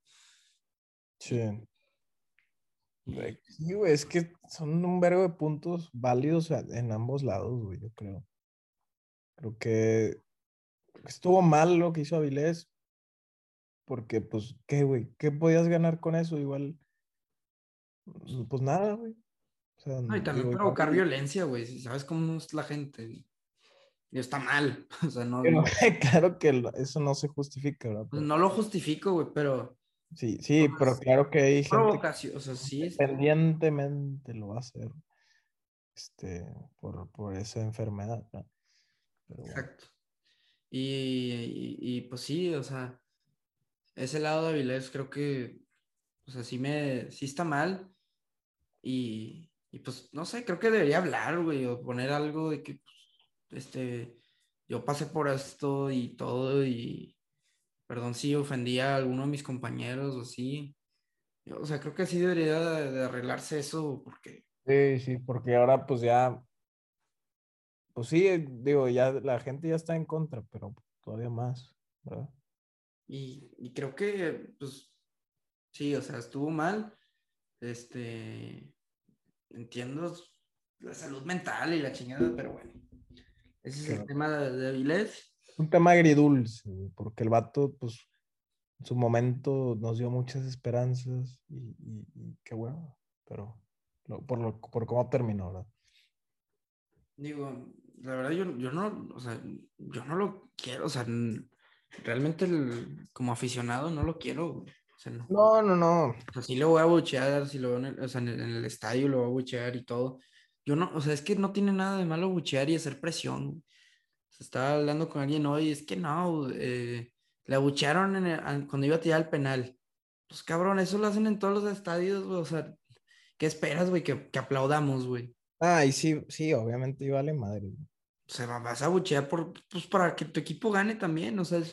Sí. Sí, güey, es que son un vergo de puntos válidos en ambos lados, güey, yo creo. Creo que estuvo mal lo que hizo Avilés, porque, pues, ¿qué, güey? ¿Qué podías ganar con eso? Igual, pues nada, güey. O sea, No, y también digo, provocar violencia, güey, si sabes cómo es la gente. Y está mal, o sea, no, Pero, claro que eso no se justifica, ¿verdad? pues, Pero- no lo justifico, güey, pero sí, sí, pero pues, claro que hay gente provocación, o sea, sí, independientemente lo va a hacer, este, por, por esa enfermedad, ¿no? Pero bueno. exacto. Y, y- y, pues sí, o sea, ese lado de Avilés creo que, o sea, sí me, sí está mal. Y, y pues, no sé, creo que debería hablar, güey, o poner algo de que, pues, este, yo pasé por esto y todo, y perdón si ofendí a alguno de mis compañeros o. Yo, o sea, creo que sí debería de, de arreglarse eso, porque, Sí, sí, porque ahora pues ya, pues sí, digo, ya la gente ya está en contra, pero todavía más, ¿verdad? y, y creo que, pues, sí, o sea, estuvo mal. Este, entiendo la salud mental y la chingada, pero bueno. Ese es el tema de, Avilés. Un tema agridulce, porque el vato, pues, en su momento nos dio muchas esperanzas y, y- y qué bueno, pero lo- por, lo, por cómo terminó, ¿verdad? Digo, la verdad yo, yo no, o sea, yo no lo quiero, o sea, realmente el- como aficionado no lo quiero. O sea, no. No, no, no. O sea, sí lo voy a buchear, si lo veo en el, o sea, en el, en el estadio lo voy a buchear y todo. Yo no, o sea, es que no tiene nada de malo buchear y hacer presión. Se estaba hablando con alguien hoy, es que no, eh, le abuchearon en el- an- cuando iba a tirar el penal. Pues cabrón, eso lo hacen en todos los estadios, güey. O sea, ¿qué esperas, güey? Que, que aplaudamos, güey. Ah, y sí, sí, obviamente y vale madre. güey. O sea, va- vas a buchear por, pues, para que tu equipo gane también, o sea,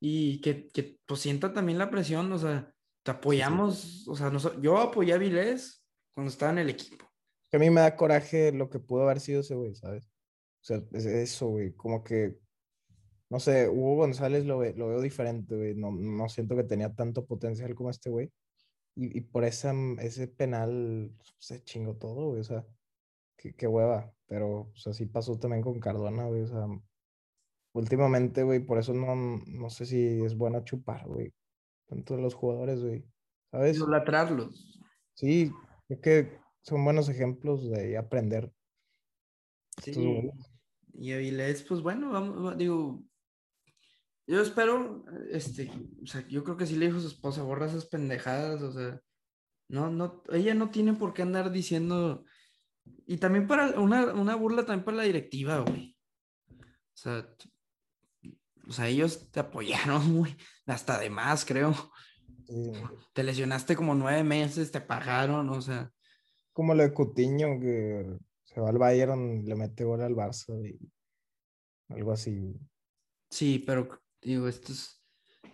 y que, que pues sienta también la presión, o sea, te apoyamos, o sea, yo apoyé a Vilés cuando estaba en el equipo. Que a mí me da coraje lo que pudo haber sido ese güey, ¿sabes? O sea, es eso, güey, como que, no sé, Hugo González lo, ve- lo veo diferente, güey, no, no siento que tenía tanto potencial como este güey, y, y por esa, ese penal se chingó todo, güey, o sea, qué, qué hueva, pero, o sea, sí pasó también con Cardona, güey, o sea, últimamente, güey, por eso no, no sé si es bueno chupar, güey, tanto de los jugadores, güey, ¿sabes? Idolatrarlos. Sí, creo que son buenos ejemplos de aprender. Sí. Güeyes. Y Avilés, pues bueno, vamos, va- digo, yo espero, este, o sea, yo creo que sí le dijo a su esposa, borra esas pendejadas, o sea, no, no, ella no tiene por qué andar diciendo, y también para una, una burla también para la directiva, güey. O sea, o sea, ellos te apoyaron, güey, hasta de más, creo. Sí. Te lesionaste como nueve meses, te pagaron, o sea, Como lo de Coutinho, que se va al Bayern, le mete gol al Barça y algo así. sí, pero digo, esto es,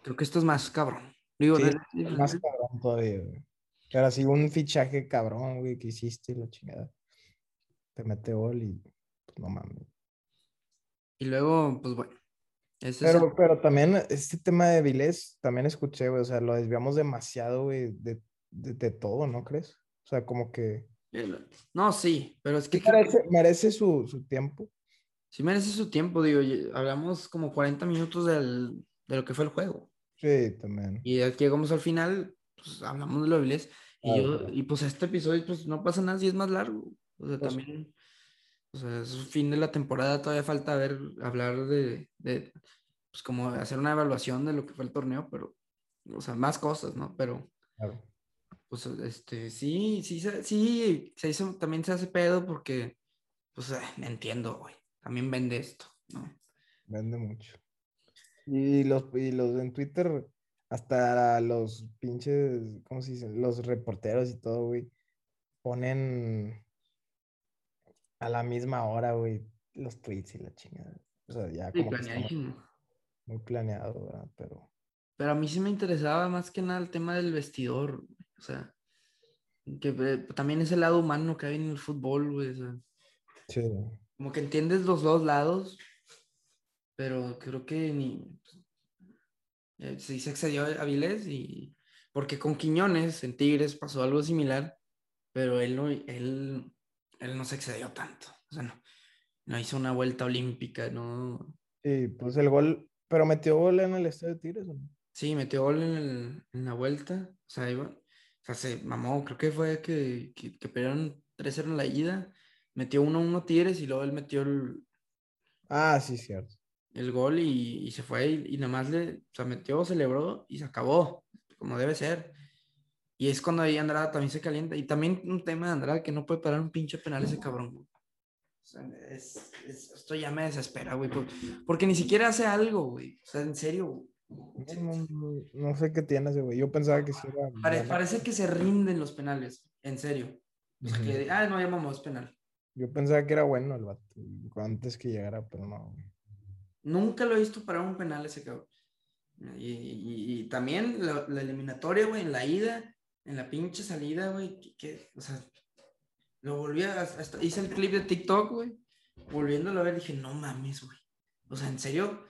creo que esto es más cabrón. Digo, Sí, de- Más cabrón todavía, güey. Pero así un fichaje cabrón, güey, que hiciste y la chingada. Te mete gol y pues no mames. y luego, pues bueno, ese es Pero, pero también este tema de Vilés, también escuché, güey, o sea, lo desviamos demasiado, güey, de, de, de todo, ¿no crees? O sea, como que El- No, sí, pero es que sí merece, merece su, su tiempo. sí merece su tiempo, digo, hablamos como 40 minutos del, de lo que fue el juego. Sí, también. Y aquí llegamos al final, pues hablamos de lo Avilés, y Claro, yo, y pues este episodio, pues no pasa nada si es más largo. O sea, Pues- también, o sea, es el fin de la temporada, todavía falta ver, hablar de, de, pues como hacer una evaluación de lo que fue el torneo, pero, o sea, más cosas, ¿no? Pero, Claro. Pues, este, sí, sí, sí, se hizo, también se hace pedo porque, pues, eh, entiendo, güey, también vende esto, ¿no? Vende mucho. Y los, y los en Twitter hasta los pinches, ¿cómo se dice? Los reporteros y todo, güey, ponen a la misma hora, güey, los tweets y la chingada. O sea, ya como muy planeado, ¿verdad? Pero... Pero a mí sí me interesaba más que nada el tema del vestidor, o sea, que eh, también es el lado humano que hay en el fútbol, güey, o sea. Sí. Como que entiendes los dos lados, pero creo que ni... Eh, sí se excedió a Vilés y... Porque con Quiñones en Tigres pasó algo similar, pero él no, él, él no se excedió tanto. O sea, no, no hizo una vuelta olímpica, no. Sí, pues el gol, pero metió gol en el estadio de Tigres, ¿o no? Sí, metió gol en, el, en la vuelta. O sea, iba, o sea, se mamó, creo que fue que, que, que perdieron 3-0 en la ida. Metió 1-1 Tigres y luego él metió el. Ah, sí, cierto. El gol y, y se fue y, y, nada más le, o sea, metió, celebró y se acabó, como debe ser. Y es cuando ahí Andrada también se calienta. Y también un tema de Andrada que no puede parar un pinche penal ese cabrón. O sea, es, es, esto ya me desespera, güey. Porque, ni siquiera hace algo, güey. O sea, en serio. No, no, no, sé qué tiene ese güey. Yo pensaba que sí era. Pare, parece que se rinden los penales. En serio. O sea, que, ah, no llamamos penal. Yo pensaba que era bueno el vato. Antes que llegara, pero no, güey. Nunca lo he visto parar un penal ese cabrón. Y, y, y también la, la eliminatoria, güey, en la ida, en la pinche salida, güey, que, que, o sea, lo volví a, hasta hice el clip de TikTok, güey. Volviéndolo a ver, dije, no mames, güey. O sea, en serio.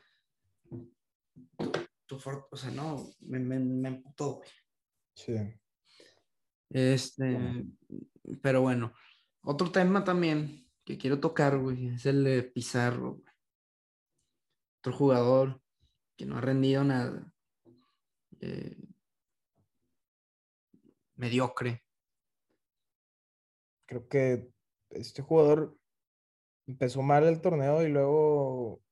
Tu, for, o sea, no, me, me, me emputó, güey. Sí. Este, pero bueno, otro tema también que quiero tocar, güey, es el de Pizarro, güey. Otro jugador que no ha rendido nada. Eh, mediocre creo que este jugador empezó mal el torneo y luego...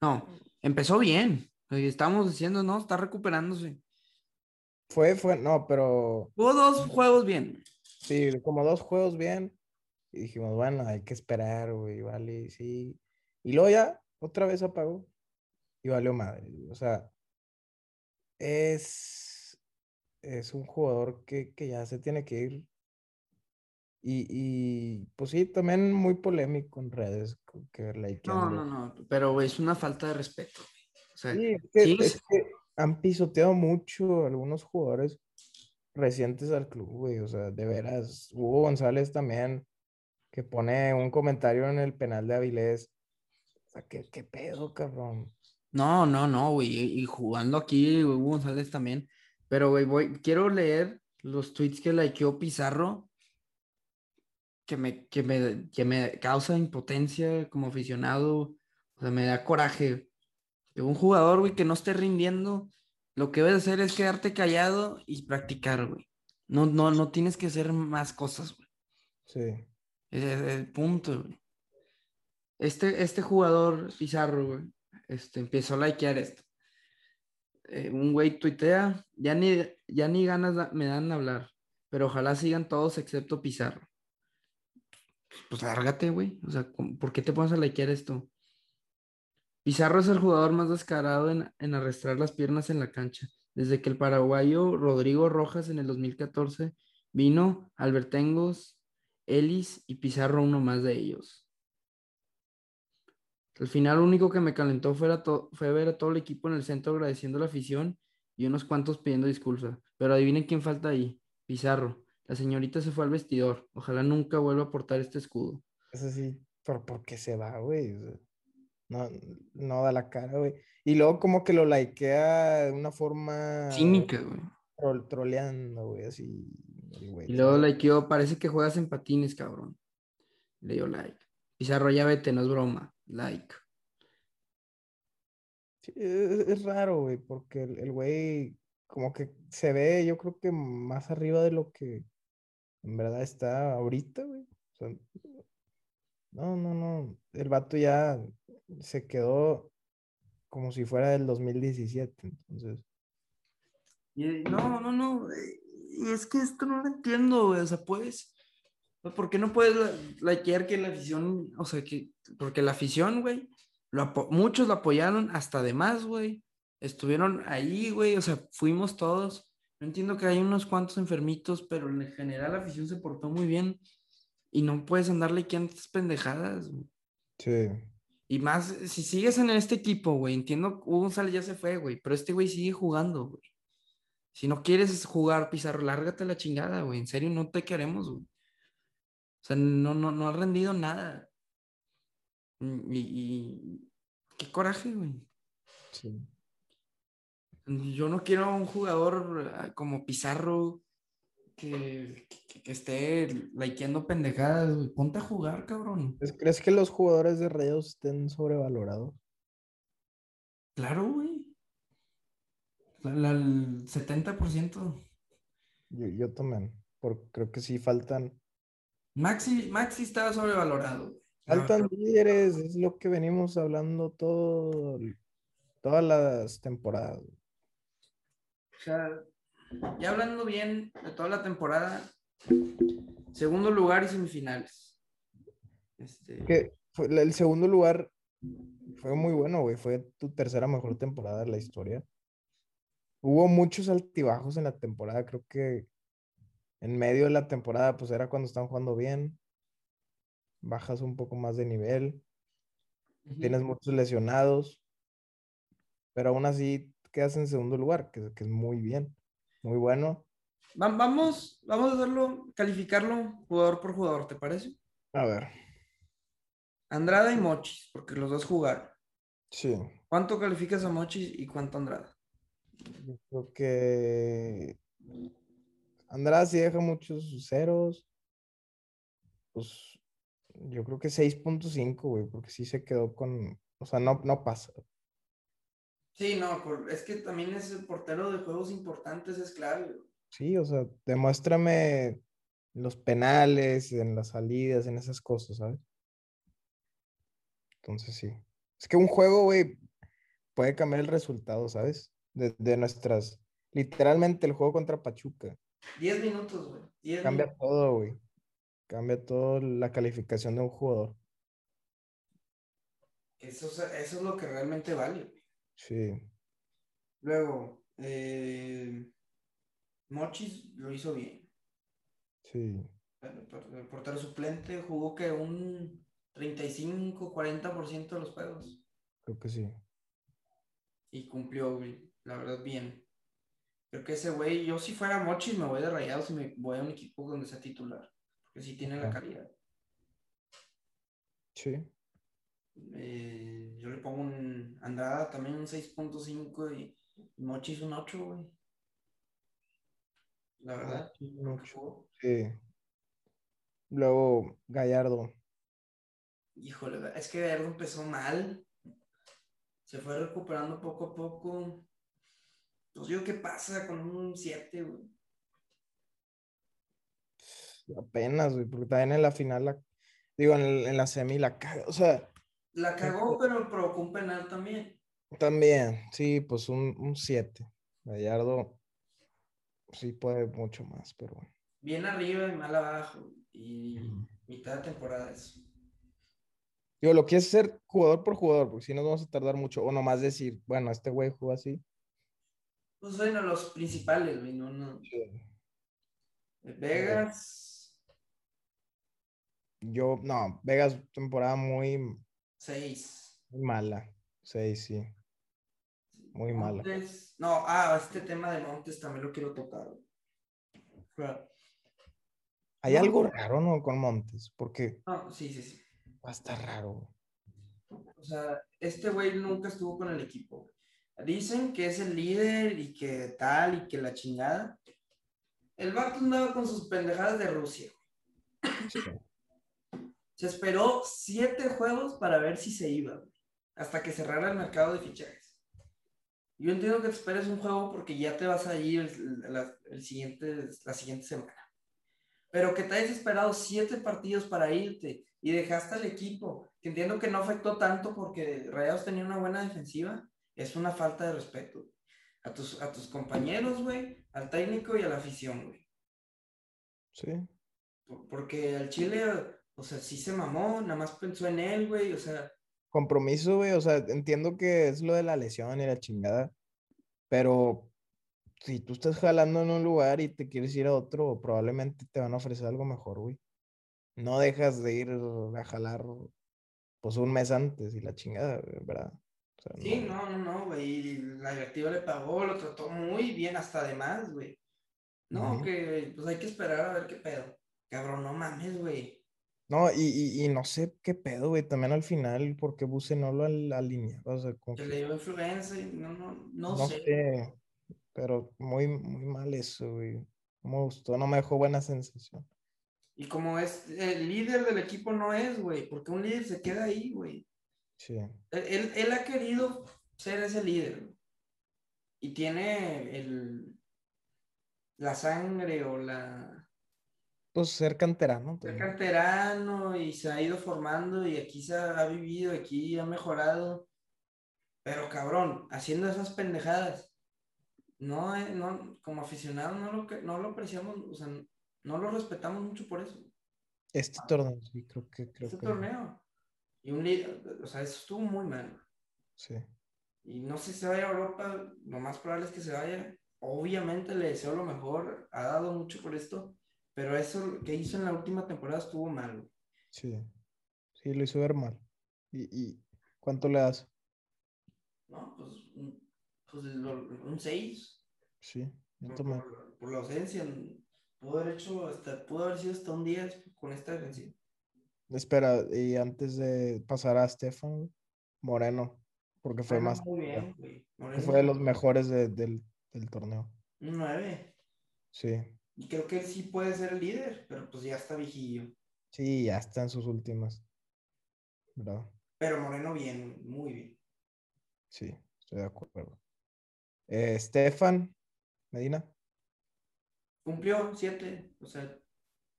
No, empezó bien. Estamos diciendo, no, está recuperándose. Fue, fue, no, pero... Hubo dos juegos bien. Sí, como dos juegos bien. Y dijimos, bueno, hay que esperar, güey, vale, sí. Y luego ya, otra vez apagó. Y valió madre. O sea, es, es un jugador que, que ya se tiene que ir y, y, pues sí, también muy polémico en redes. Que no, no, no, pero es una falta de respeto. Sea, sí, es que, sí, es que han pisoteado mucho algunos jugadores recientes al club, güey. O sea, de veras, Hugo González también, que pone un comentario en el penal de Avilés. O sea, ¿qué, qué pedo, cabrón? No, no, no, güey. Y jugando aquí, Hugo González también. Pero, güey, voy, quiero leer los tweets que likeó Pizarro que me, que me, que me causa impotencia como aficionado, o sea, me da coraje. Un jugador, güey, que no esté rindiendo, lo que debes hacer es quedarte callado y practicar, güey. No, no, no tienes que hacer más cosas, güey. Sí. Es el punto, güey. Este, este jugador, Pizarro, güey, este, empezó a likear esto. Eh, un güey tuitea, ya ni, ya ni ganas me dan a hablar, pero ojalá sigan todos excepto Pizarro pues lárgate, güey. O sea, ¿por qué te pones a likear esto? Pizarro es el jugador más descarado en, en, arrastrar las piernas en la cancha. Desde que el paraguayo Rodrigo Rojas en el 2014 vino, Albertengos, Ellis y Pizarro uno más de ellos. Al final, lo único que me calentó fue, fue ver a todo el equipo en el centro agradeciendo la afición y unos cuantos pidiendo disculpas. Pero adivinen quién falta ahí. Pizarro. La señorita se fue al vestidor. Ojalá nunca vuelva a portar este escudo. Eso sí, pero ¿por qué se va, güey? No, no da la cara, güey. Y luego como que lo likea de una forma... Cínica, güey. Troll, troleando, güey, así. y luego likeó, parece que juegas en patines, cabrón. Le dio like. Pizarro, ya vete, no es broma. Like. Sí, es, es, raro, güey, porque el güey como que se ve, yo creo que más arriba de lo que en verdad está ahorita, güey. O sea, no, no, no. El vato ya se quedó como si fuera del 2017, entonces. No, no, no. Y es que esto no lo entiendo, güey. O sea, puedes. ¿Por qué no puedes likear que la afición, o sea, que, porque la afición, güey, lo muchos lo apoyaron hasta de más, güey. estuvieron ahí, güey, o sea, fuimos todos. No entiendo que hay unos cuantos enfermitos, pero en general la afición se portó muy bien y no puedes andarle aquí estas pendejadas. Sí. Y más, si sigues en este equipo, güey, entiendo, Hugo González ya se fue, güey, pero este güey sigue jugando, güey. Si no quieres jugar, Pizarro, lárgate la chingada, güey. En serio, no te queremos, güey. O sea, no, no, no ha rendido nada. Y, y qué coraje, güey. Sí. Yo no quiero un jugador ah, como Pizarro que, esté likeando pendejadas, güey. Ponte a jugar, cabrón. ¿Crees- ¿Crees que los jugadores de Rayados estén sobrevalorados? Claro, güey. La- la- el 70%. Yo, yo también. Porque creo que sí faltan. Maxi, Maxi estaba sobrevalorado. Faltan líderes, es lo que venimos hablando todo, todas las temporadas. O sea, ya hablando bien de toda la temporada, segundo lugar y semifinales. Este, Que el segundo lugar fue muy bueno, güey. Fue tu tercera mejor temporada de la historia. Hubo muchos altibajos en la temporada. Creo que en medio de la temporada, pues era cuando están jugando bien. Bajas un poco más de nivel. Tienes muchos lesionados. Pero aún así quedas en segundo lugar, que, que es muy bien. Muy bueno. Va- Vamos, vamos a hacerlo, calificarlo jugador por jugador, ¿te parece? A ver. Andrada y Mochis, porque los dos jugaron. Sí. ¿Cuánto calificas a Mochis y cuánto a Andrada? Yo creo que Andrade sí deja muchos ceros. Pues yo creo que 6.5, güey, porque sí se quedó con. O sea, no, no pasa. Sí, no, es que también es el portero de juegos importantes, es clave. Sí, o sea, demuéstrame los penales, en las salidas, en esas cosas, ¿sabes? Entonces sí. Es que un juego, güey, puede cambiar el resultado, ¿sabes? De, de nuestras. Literalmente el juego contra Pachuca. 10 minutos, güey. 10 Cambia minutos. todo, güey. Cambia todo la calificación de un jugador. Eso, es- eso es lo que realmente vale. Sí, Luego, eh, Mochis lo hizo bien. sí. El, por- el portero suplente jugó que un 35, 40% de los juegos. Creo que sí. Y cumplió, la verdad, bien. Creo que ese güey, yo si fuera Mochis me voy de rayados y me voy a un equipo donde sea titular. Porque sí tiene la calidad. Sí. Eh, yo le pongo un Andrada también un 6.5 y Mochis un 8, güey. La verdad. Un. Sí. Luego Gallardo. Híjole, es que Gallardo empezó mal. Se fue recuperando poco a poco. Pues yo, ¿qué pasa con un 7, güey? Apenas, güey, porque también en la final, la, digo, en, el- en la semi la caga. O sea, La cagó, pero provocó un penal también. también, sí, pues un 7. Gallardo sí puede mucho más, pero bueno. Bien arriba y mal abajo. Y mitad de temporada eso. Digo, lo quieres hacer jugador por jugador, porque si no nos vamos a tardar mucho. O nomás decir, bueno, este güey jugó así. Pues bueno, los principales, güey, no, no. Vegas, Yo, no, Vegas, temporada muy, 6. muy mala. Sí, sí. Muy mala. Montes, no, ah, este tema de Montes también lo quiero tocar. güey. O sea, Hay No. algo raro, ¿no? Con Montes, porque no, sí, sí, sí. va a estar raro. O sea, este güey nunca estuvo con el equipo. Dicen que es el líder y que tal y que la chingada. El vato andaba con sus pendejadas de Rusia. Sí. Se esperó siete juegos para ver si se iba, güey, hasta que cerrara el mercado de fichajes. Yo entiendo que te esperes un juego porque ya te vas a ir el, la, el siguiente, la siguiente semana. Pero que te hayas esperado siete partidos para irte y dejaste al equipo, que entiendo que no afectó tanto porque Rayados tenía una buena defensiva, es una falta de respeto a tus, a tus compañeros, güey, al técnico y a la afición, güey. Sí. Por- Porque al Chile, o sea, sí se mamó, nada más pensó en él, güey, o sea, Compromiso, güey. O sea, entiendo que es lo de la lesión y la chingada. Pero si tú estás jalando en un lugar y te quieres ir a otro, probablemente te van a ofrecer algo mejor, güey. No dejas de ir a jalar pues un mes antes y la chingada, ¿verdad? sí, no, no, no, güey. La directiva le pagó, lo trató muy bien, hasta además, güey. No, que pues hay que esperar a ver qué pedo. Cabrón, no mames, güey. No, y, y, no sé qué pedo, güey, también al final, porque Buse no lo alinea. O sea, como que, le dio influencia y no, no, no, no sé. Pero muy, muy mal eso, güey. No me gustó, no me dejó buena sensación. Y como es el líder del equipo, no es, güey, porque un líder se queda ahí, güey. Sí. Él, él, ha querido ser ese líder. Y tiene el, la sangre o la, pues ser canterano. Ser canterano y se ha ido formando y aquí se ha, vivido, aquí ha mejorado. Pero cabrón, haciendo esas pendejadas, no, eh, no como aficionado no lo, no lo apreciamos, o sea, no lo respetamos mucho por eso. Este torneo, sí, creo que. Creo este torneo. Y un o sea, eso estuvo muy mal. Sí. Y no sé si se vaya a Europa, lo más probable es que se vaya. Obviamente le deseo lo mejor, ha dado mucho por esto, pero eso que hizo en la última temporada estuvo mal. Sí, sí, lo hizo ver mal. ¿Y, cuánto le das? No, pues, pues un 6. Sí, por, por, la ausencia. Pudo haber hecho hasta, pudo haber sido hasta un 10 con esta defensiva. Espera, y antes de pasar a Stefan, Moreno, porque fue más. Muy bien, fue de los mejores del, del torneo. Un 9. Sí. Y creo que él sí puede ser el líder, pero pues ya está viejillo. Sí, ya está en sus últimas. ¿Verdad? Pero Moreno bien, muy bien. Sí, estoy de acuerdo. Eh, Estefan Medina. Cumplió siete, o sea,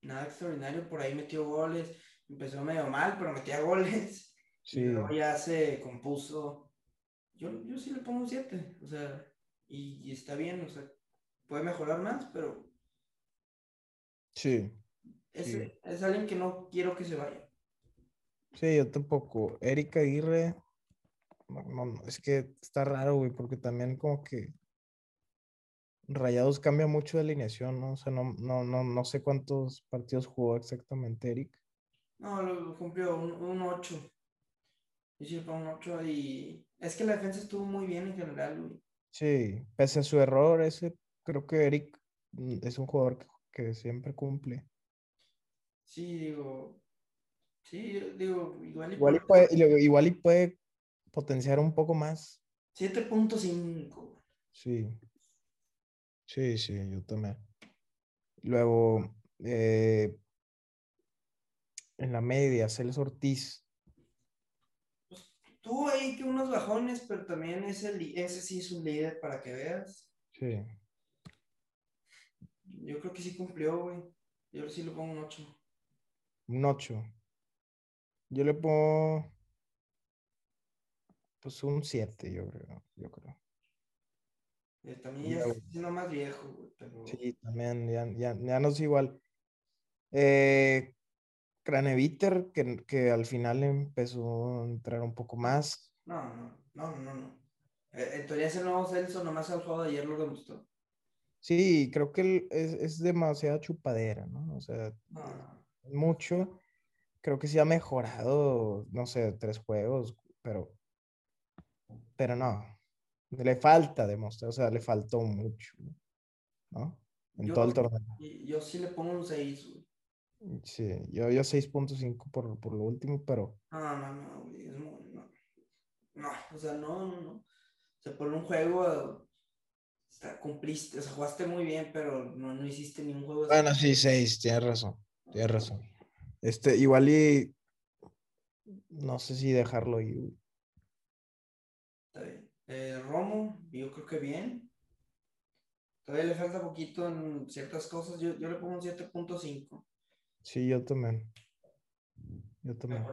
nada extraordinario, por ahí metió goles, empezó medio mal, pero metía goles. Sí. Y luego ya se compuso. Yo, yo sí le pongo un siete, o sea, y, y está bien, o sea, puede mejorar más, pero Sí. Es, alguien que no quiero que se vaya. Sí, yo tampoco. Erika Aguirre, no, es que está raro, güey, porque también como que Rayados cambia mucho de alineación, ¿no? O sea, no, no, no, no sé cuántos partidos jugó exactamente Eric. No, lo cumplió un, 8. sí, fue un 8 y es que la defensa estuvo muy bien en general, güey. Sí, pese a su error, ese creo que Eric mm, es un jugador que que siempre cumple. Sí, digo, sí, digo, igual y, igual puede, igual y puede potenciar un poco más. 7.5. Sí. Sí, sí, yo también. Luego, eh, en la media, Celes Ortiz. Pues, tuvo ahí que unos bajones, pero también ese, ese sí es un líder para que veas. Sí. Yo creo que sí cumplió, güey. Yo sí le pongo un 8. Un 8. Yo le pongo. Pues un 7, yo creo. Yo creo. Eh, también ya está siendo más viejo, güey. Pero... Sí, también, ya, ya, ya no es igual. Eh, Craneviter, que, que al final empezó a entrar un poco más. No, no, no, no, no. Eh, en teoría ese nuevo Celso nomás al juego de ayer lo demostró. Sí, creo que es, es demasiada chupadera, ¿no? O sea, mucho. Creo que sí ha mejorado, no sé, tres juegos, pero, pero no. Le falta demostrar, o sea, le faltó mucho, ¿no? En todo el torneo. Yo sí le pongo un 6, Sí, yo, yo 6.5 por, por lo último, pero. No, no, no, güey, es muy, no. No, o sea, no, no, no. Se pone un juego cumpliste, o sea, jugaste muy bien, pero no, no hiciste ningún juego. Bueno, sí, seis, tienes razón, tienes razón. Este, igual y no sé si dejarlo ir. Está bien. Eh, Romo, yo creo que bien. Todavía le falta poquito en ciertas cosas. Yo, yo le pongo un 7.5. Sí, yo también. Yo también.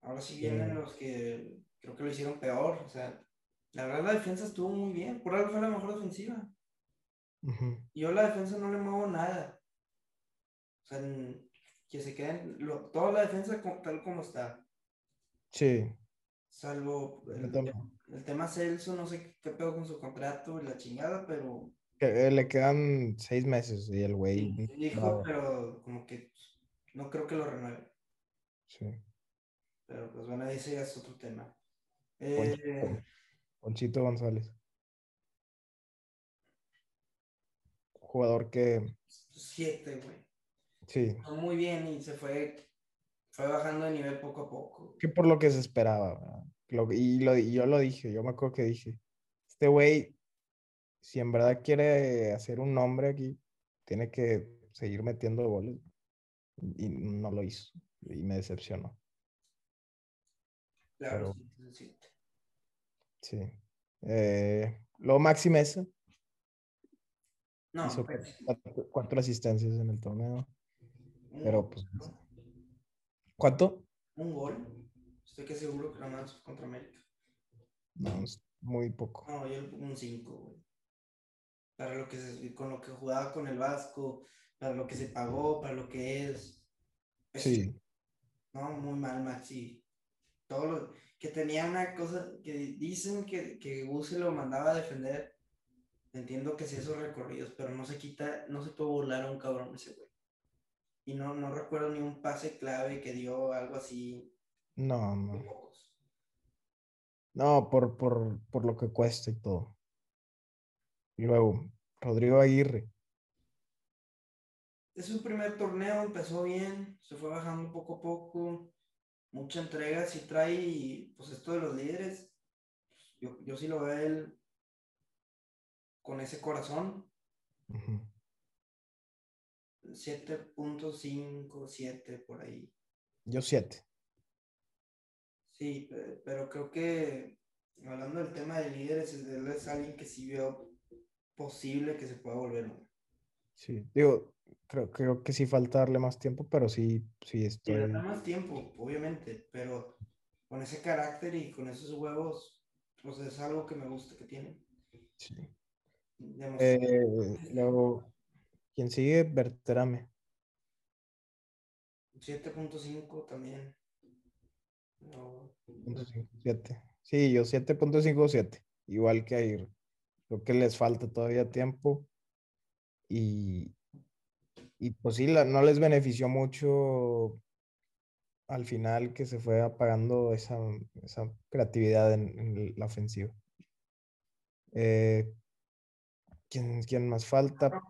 Ahora sí vienen los que creo que lo hicieron peor. O sea, la verdad, la defensa estuvo muy bien. Por algo fue la mejor defensiva. Y yo la defensa no le muevo nada. O sea, que se queden. toda la defensa tal como está. Sí. Salvo el, tema Celso, no sé qué pedo con su contrato y la chingada, pero Que, eh, le quedan seis meses y el güey. sí dijo, pero como que no creo que lo renueve. sí. Pero pues bueno, ese ya es otro tema. Eh, Ponchito González. Jugador que, siete, güey. sí, Jugó Muy bien y se fue, fue bajando de nivel poco a poco. que por lo que se esperaba, ¿verdad? Lo- y, lo, y yo lo dije, yo me acuerdo que dije, este güey, si en verdad quiere hacer un nombre aquí, tiene que seguir metiendo goles. Y, y no lo hizo. Y me decepcionó. Claro, Pero- sí, sí, sí. Eh, luego Maxi Mesa No, hizo pues, cuatro, cuatro asistencias en el torneo. pero, pues. ¿Cuánto? Un gol. Estoy que seguro que nada más contra América. No, es muy poco. No, yo un 5, güey. Para lo que se, con lo que jugaba con el Vasco, para lo que se pagó, para lo que es. Es- Sí, No, muy mal, Maxi. Todo lo que tenía una cosa que dicen que, que lo mandaba a defender. Entiendo que sí esos recorridos, pero no se quita, no se puede burlar a un cabrón ese güey. Y no, no recuerdo ni un pase clave que dio algo así. no, no. No, por, por, por lo que cuesta y todo. Y luego, Rodrigo Aguirre. Es su primer torneo, empezó bien, se fue bajando poco a poco, mucha entrega, sí trae, y, pues esto de los líderes, yo, yo sí lo veo a él con ese corazón, Ujú. 7.5, 7 por ahí. Yo siete. Sí, pe- pero creo que hablando del tema de líderes, él es alguien que sí veo posible que se pueda volver uno. Sí. Digo, creo, creo que sí falta darle más tiempo, pero sí, sí Sí, le estoy. da más tiempo, obviamente, pero con ese carácter y con esos huevos, pues es algo que me gusta que tiene. Sí. Eh, luego, quien sigue, Berterame. 7.5 también. No, Punto cinco, siete. Sí, yo 7.57, igual que Aguirre. Creo que les falta todavía tiempo y, y pues sí, la- no les benefició mucho al final que se fue apagando esa, esa creatividad en, en la ofensiva. Eh, ¿quién, quién más falta?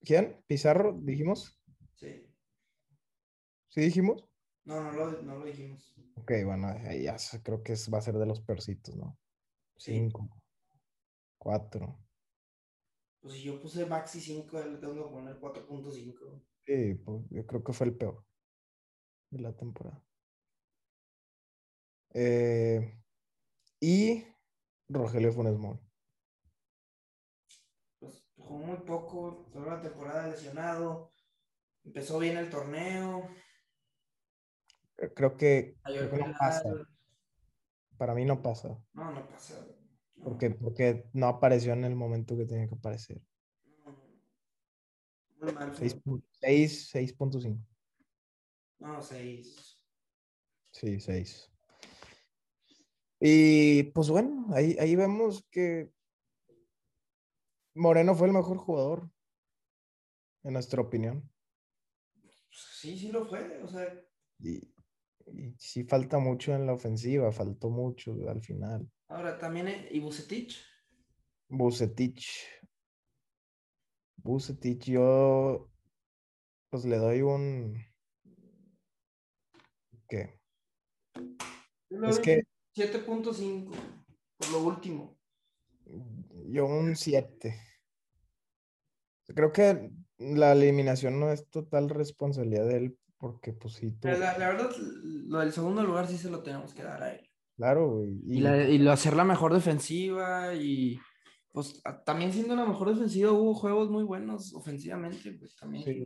¿Quién? ¿Pizarro? ¿Dijimos? sí. ¿Sí dijimos? No, no lo, no lo dijimos. Ok, bueno, ya creo que es- va a ser de los peorcitos, ¿no? Sí. Cinco, cuatro. Pues si yo puse Maxi 5, le tengo que poner 4.5. Sí, pues, yo creo que fue el peor de la temporada. Eh, y Rogelio Funes Mori. Pues jugó muy poco, toda la temporada lesionado. Empezó bien el torneo. Creo que, creo que no pasa. Para mí no pasa. No, no pasa. Porque, porque no apareció en el momento que tenía que aparecer. Muy mal. Seis Funes. pu- seis- 6.5. No, 6. Sí, 6. Y pues bueno, ahí, ahí vemos que Moreno fue el mejor jugador, en nuestra opinión. Sí, sí lo fue. O sea, Y, y sí falta mucho en la ofensiva, faltó mucho al final. Ahora también. eh, ¿Y Bucetich? Bucetich. Bucetich, yo pues le doy un... ¿Qué? Es que 7.5. Por lo último. yo un 7. Creo que la eliminación no es total responsabilidad de él, porque pues sí, tú, la verdad, lo del segundo lugar sí se lo tenemos que dar a él. Claro, güey, Y, y- la- y hacer la mejor defensiva y pues también siendo la mejor defensiva hubo juegos muy buenos ofensivamente, pues también. Sí,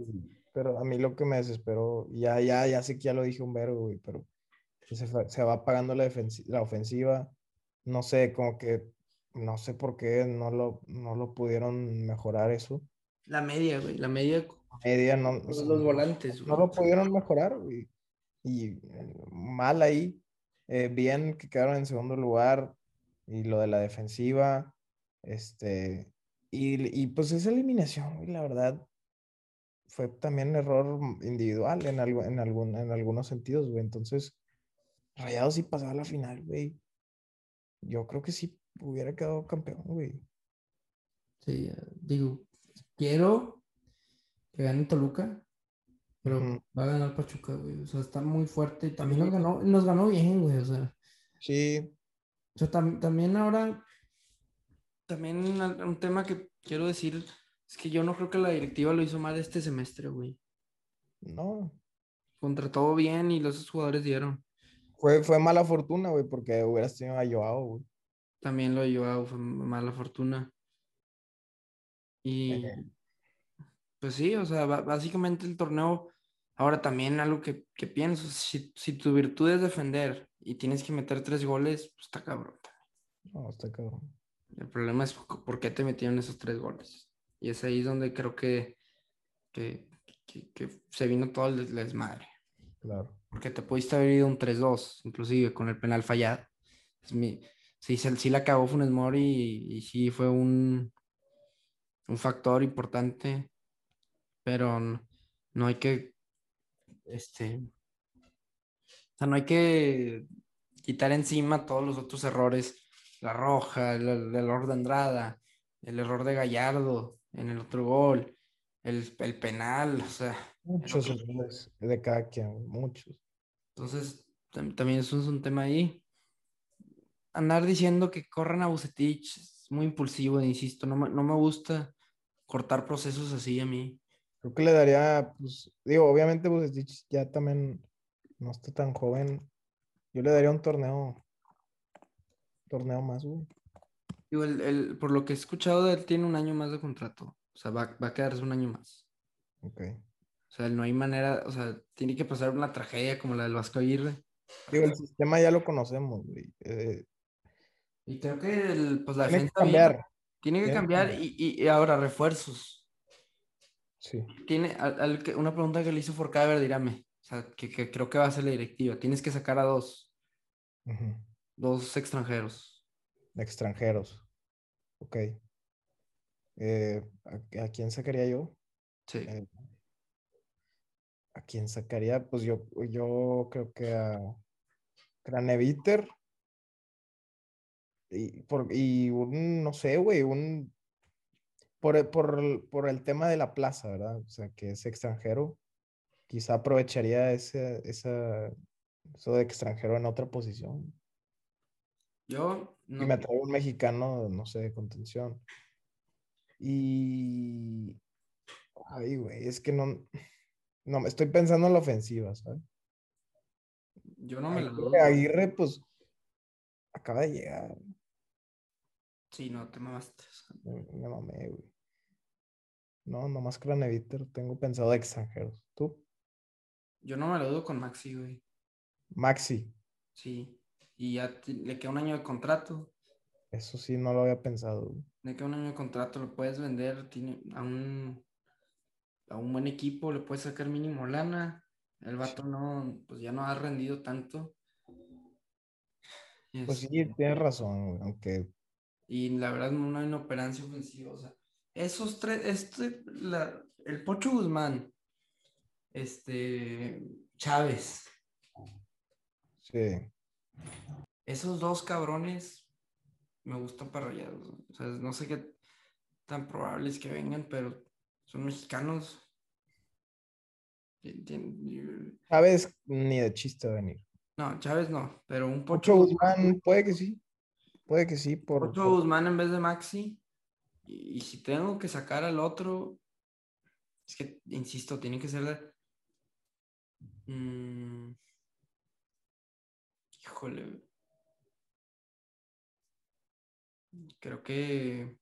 pero a mí lo que me desesperó, ya, ya, ya sé que ya lo dije un verbo, güey, pero se, se va apagando la, la ofensiva, no sé, como que, no sé por qué no lo, no lo pudieron mejorar eso. La media, güey, la media Media, no, o los, sea, los volantes, no lo pudieron mejorar, güey. Y eh, mal ahí. Eh, bien que quedaron en segundo lugar y lo de la defensiva, este, y, y pues esa eliminación, la verdad, fue también un error individual en, algo, en, algún, en algunos sentidos, güey. Entonces, Rayados sí pasaba la final, güey. Yo creo que sí hubiera quedado campeón, güey. Sí, digo, quiero que gane Toluca, pero va a ganar Pachuca, güey. O sea, está muy fuerte. Y también nos ganó, nos ganó bien, güey. O sea. Sí. O sea, también ahora, también un tema que quiero decir es que yo no creo que la directiva lo hizo mal este semestre, güey. No. Contrató bien y los jugadores dieron. Fue, fue mala fortuna, güey, porque hubieras tenido a Joao, güey. También lo de Joao fue mala fortuna. Y eh. Pues sí, o sea, básicamente el torneo, ahora también algo que, que pienso, si, si, tu virtud es defender y tienes que meter tres goles, pues está cabrón. No, está cabrón. El problema es por qué te metieron esos tres goles. Y es ahí donde creo que, que, que, se vino todo el desmadre. Claro. Porque te pudiste haber ido un 3-2, inclusive con el penal fallado. Es mi, sí, sí la acabó Funes Mori y, y sí fue un, un factor importante, pero no, hay que, este, o sea, no hay que quitar encima todos los otros errores, la roja, el, error de Andrada, el error de Gallardo en el otro gol, el, el penal, o sea. Muchos errores de cada quien, muchos. Entonces, también eso es un tema ahí. Andar diciendo que corran a Bucetich es muy impulsivo, insisto, no no me gusta cortar procesos así a mí. Creo que le daría, pues, digo, obviamente pues ya también no está tan joven. Yo le daría un torneo, torneo más, güey. Digo, el, por lo que he escuchado él, tiene un año más de contrato. O sea, va, va a quedarse un año más. Ok. O sea, no hay manera, o sea, tiene que pasar una tragedia como la del Vasco Aguirre. Digo, el sistema ya lo conocemos, güey. Eh, y creo que el, pues la defensa. cambiar. Tiene que cambiar y, y, ahora refuerzos. Sí. Tiene una pregunta que le hizo Forcaber, dígame. O sea, que, creo que va a ser la directiva. Tienes que sacar a dos. Dos extranjeros. Extranjeros. Ok. Eh, ¿a, quién sacaría yo? Sí. Eh, ¿A quién sacaría? Pues yo, yo creo que a Craneviter y, por, y un, no sé, güey, un... Por, por, por, el tema de la plaza, ¿verdad? O sea, que es extranjero. Quizá aprovecharía ese, esa, eso de extranjero en otra posición. Yo no. Y me traigo un mexicano, no sé, de contención. Y. Ay, güey, es que no. No, estoy pensando en la ofensiva, ¿sabes? Yo no me lo. Aguirre, pues. Acaba de llegar. Sí, no, te mamaste. Me, mamé, güey. No, nomás Craneviter tengo pensado de extranjeros. ¿Tú? Yo no me lo dudo con Maxi, güey. Maxi. Sí. Y ya le queda un año de contrato. Eso sí, no lo había pensado. Le queda un año de contrato, lo puedes vender tiene a un, a un buen equipo, le puedes sacar mínimo lana. El vato no, pues ya no ha rendido tanto. Pues sí, este tienes razón, aunque y la verdad no hay inoperancia ofensiva. O sea, esos tres, este, la, el Pocho Guzmán, este, Chávez. Sí. Esos dos cabrones me gustan para rayados. O sea, no sé qué tan probables que vengan, pero son mexicanos. Chávez ni de chiste venir. No, Chávez no, pero un Pocho, Guzmán puede que sí. Puede que sí. Por, Otro Guzmán en vez de Maxi. Y, si tengo que sacar al otro, es que, insisto, tiene que ser de... Mm, híjole. Creo que...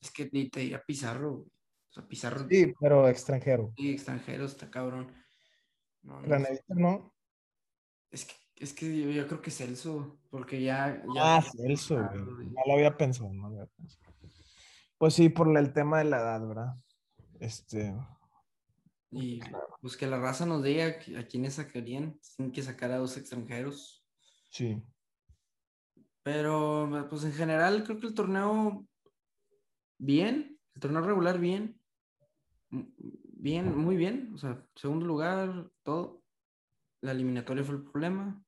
Es que te diría Pizarro. O sea, Pizarro. Sí, pero extranjero. Sí, extranjero, está cabrón. No, no, no. Es que es que yo, creo que Celso, porque ya. ah, Celso, güey. No lo había pensado, no lo había pensado. Pues sí, por el tema de la edad, ¿verdad? Este. Y pues que la raza nos diga a quiénes sacarían, sin que sacar a dos extranjeros. Sí. Pero pues en general creo que el torneo bien, el torneo regular bien, bien, muy bien, o sea, segundo lugar, todo. La eliminatoria fue el problema.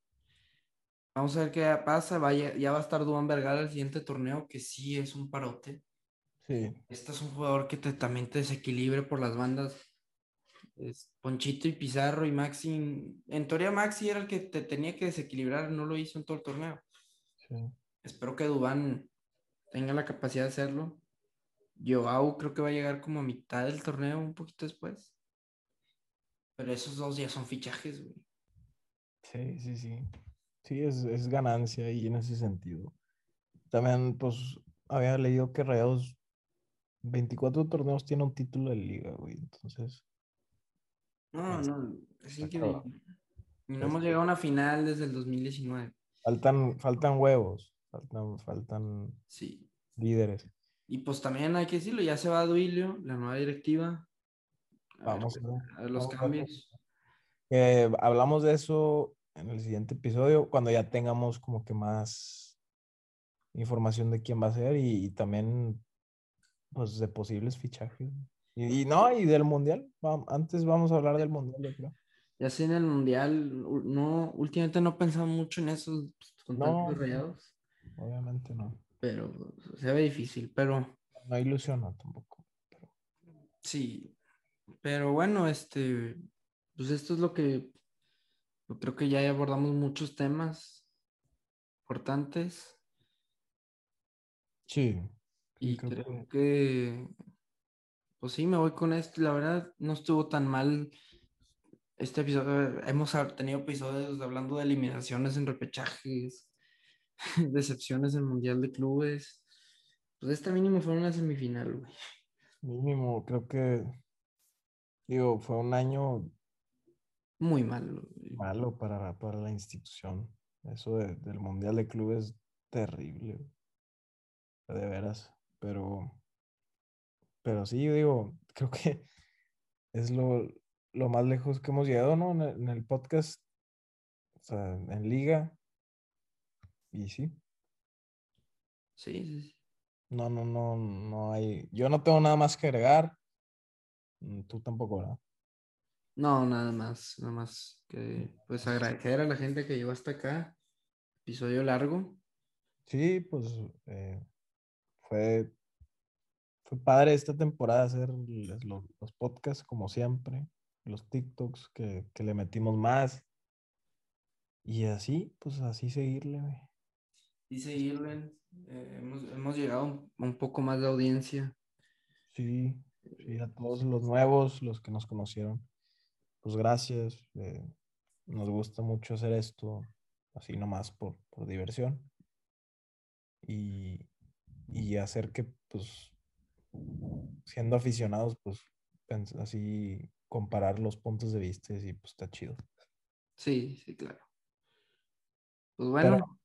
Vamos a ver qué pasa. Vaya, ya va a estar Duan Vergara el siguiente torneo, que sí es un parote. Sí. Este es un jugador que también te desequilibre por las bandas. Es Ponchito y Pizarro y Maxi. En teoría, Maxi era el que te tenía que desequilibrar, no lo hizo en todo el torneo. Sí. Espero que Dubán tenga la capacidad de hacerlo. Joao creo que va a llegar como a mitad del torneo, un poquito después. Pero esos dos ya son fichajes, güey. Sí, sí, sí. Sí, es, es ganancia ahí en ese sentido. También, pues, había leído que Rayados 24 torneos tiene un título de liga, güey. Entonces. No, no, es increíble. Y no hemos llegado a una final desde el 2019. Faltan, faltan huevos, faltan, faltan sí. líderes. Y pues también hay que decirlo, ya se va Duilio, la nueva directiva. vamos a ver, los cambios. hablamos de eso en el siguiente episodio, cuando ya tengamos como que más información de quién va a ser y, también pues de posibles fichajes. Y, no, y del mundial. Antes vamos a hablar del mundial, yo creo. Ya sé en el mundial, no, últimamente no pensaba mucho en eso con no, rayados. Obviamente no. Pero se ve difícil, pero. No ilusiona tampoco. Sí. Pero bueno, este. Pues esto es lo que yo creo que ya abordamos muchos temas importantes. Sí. Y creo, que... pues sí, me voy con esto. La verdad, no estuvo tan mal este episodio. Hemos tenido episodios hablando de eliminaciones en repechajes, decepciones en Mundial de Clubes. Pues esta mínimo fue una semifinal, güey. Mínimo, creo que, digo, fue un año muy malo. Malo para, para la institución. Eso del Mundial de Clubes es terrible. De veras. Pero, pero sí, digo, creo que es lo, más lejos que hemos llegado, ¿no? En el, podcast. O sea, en liga. Y sí. Sí, sí, No, no, no, no hay. Yo no tengo nada más que agregar. Mm, tú tampoco, ¿verdad? No, nada más, nada más que pues agradecer a la gente que llegó hasta acá. Episodio largo. Sí, pues eh, fue, fue padre esta temporada hacer los, podcasts como siempre, los TikToks que, le metimos más. Y así, pues así seguirle. Y seguirle. Eh, hemos, llegado a un poco más de audiencia. Sí, sí, a todos los nuevos, los que nos conocieron pues gracias. Eh, nos gusta mucho hacer esto, así nomás por, por diversión. Y, y, hacer que, pues, siendo aficionados, pues, así comparar los puntos de vista y pues está chido. Sí, sí, claro. Pues bueno,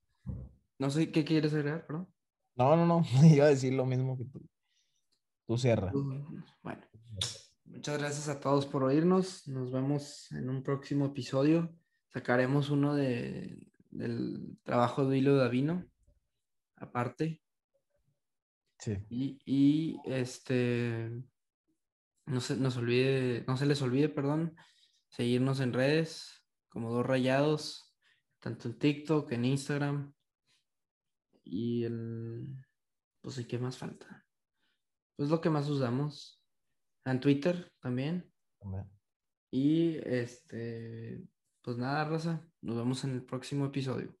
no sé qué quieres agregar, perdón. No, no, no, iba a decir lo mismo que tú. Tú cierra. Bueno. Muchas gracias a todos por oírnos. Nos vemos en un próximo episodio. Sacaremos uno de, del trabajo de Hilo Davino, aparte. Sí. Y, este, no se nos olvide, no se les olvide, perdón, seguirnos en redes como dos rayados, tanto en TikTok, en Instagram. Y el, pues, ¿y qué más falta? Pues lo que más usamos en Twitter también. Y este, pues nada, Rosa, nos vemos en el próximo episodio.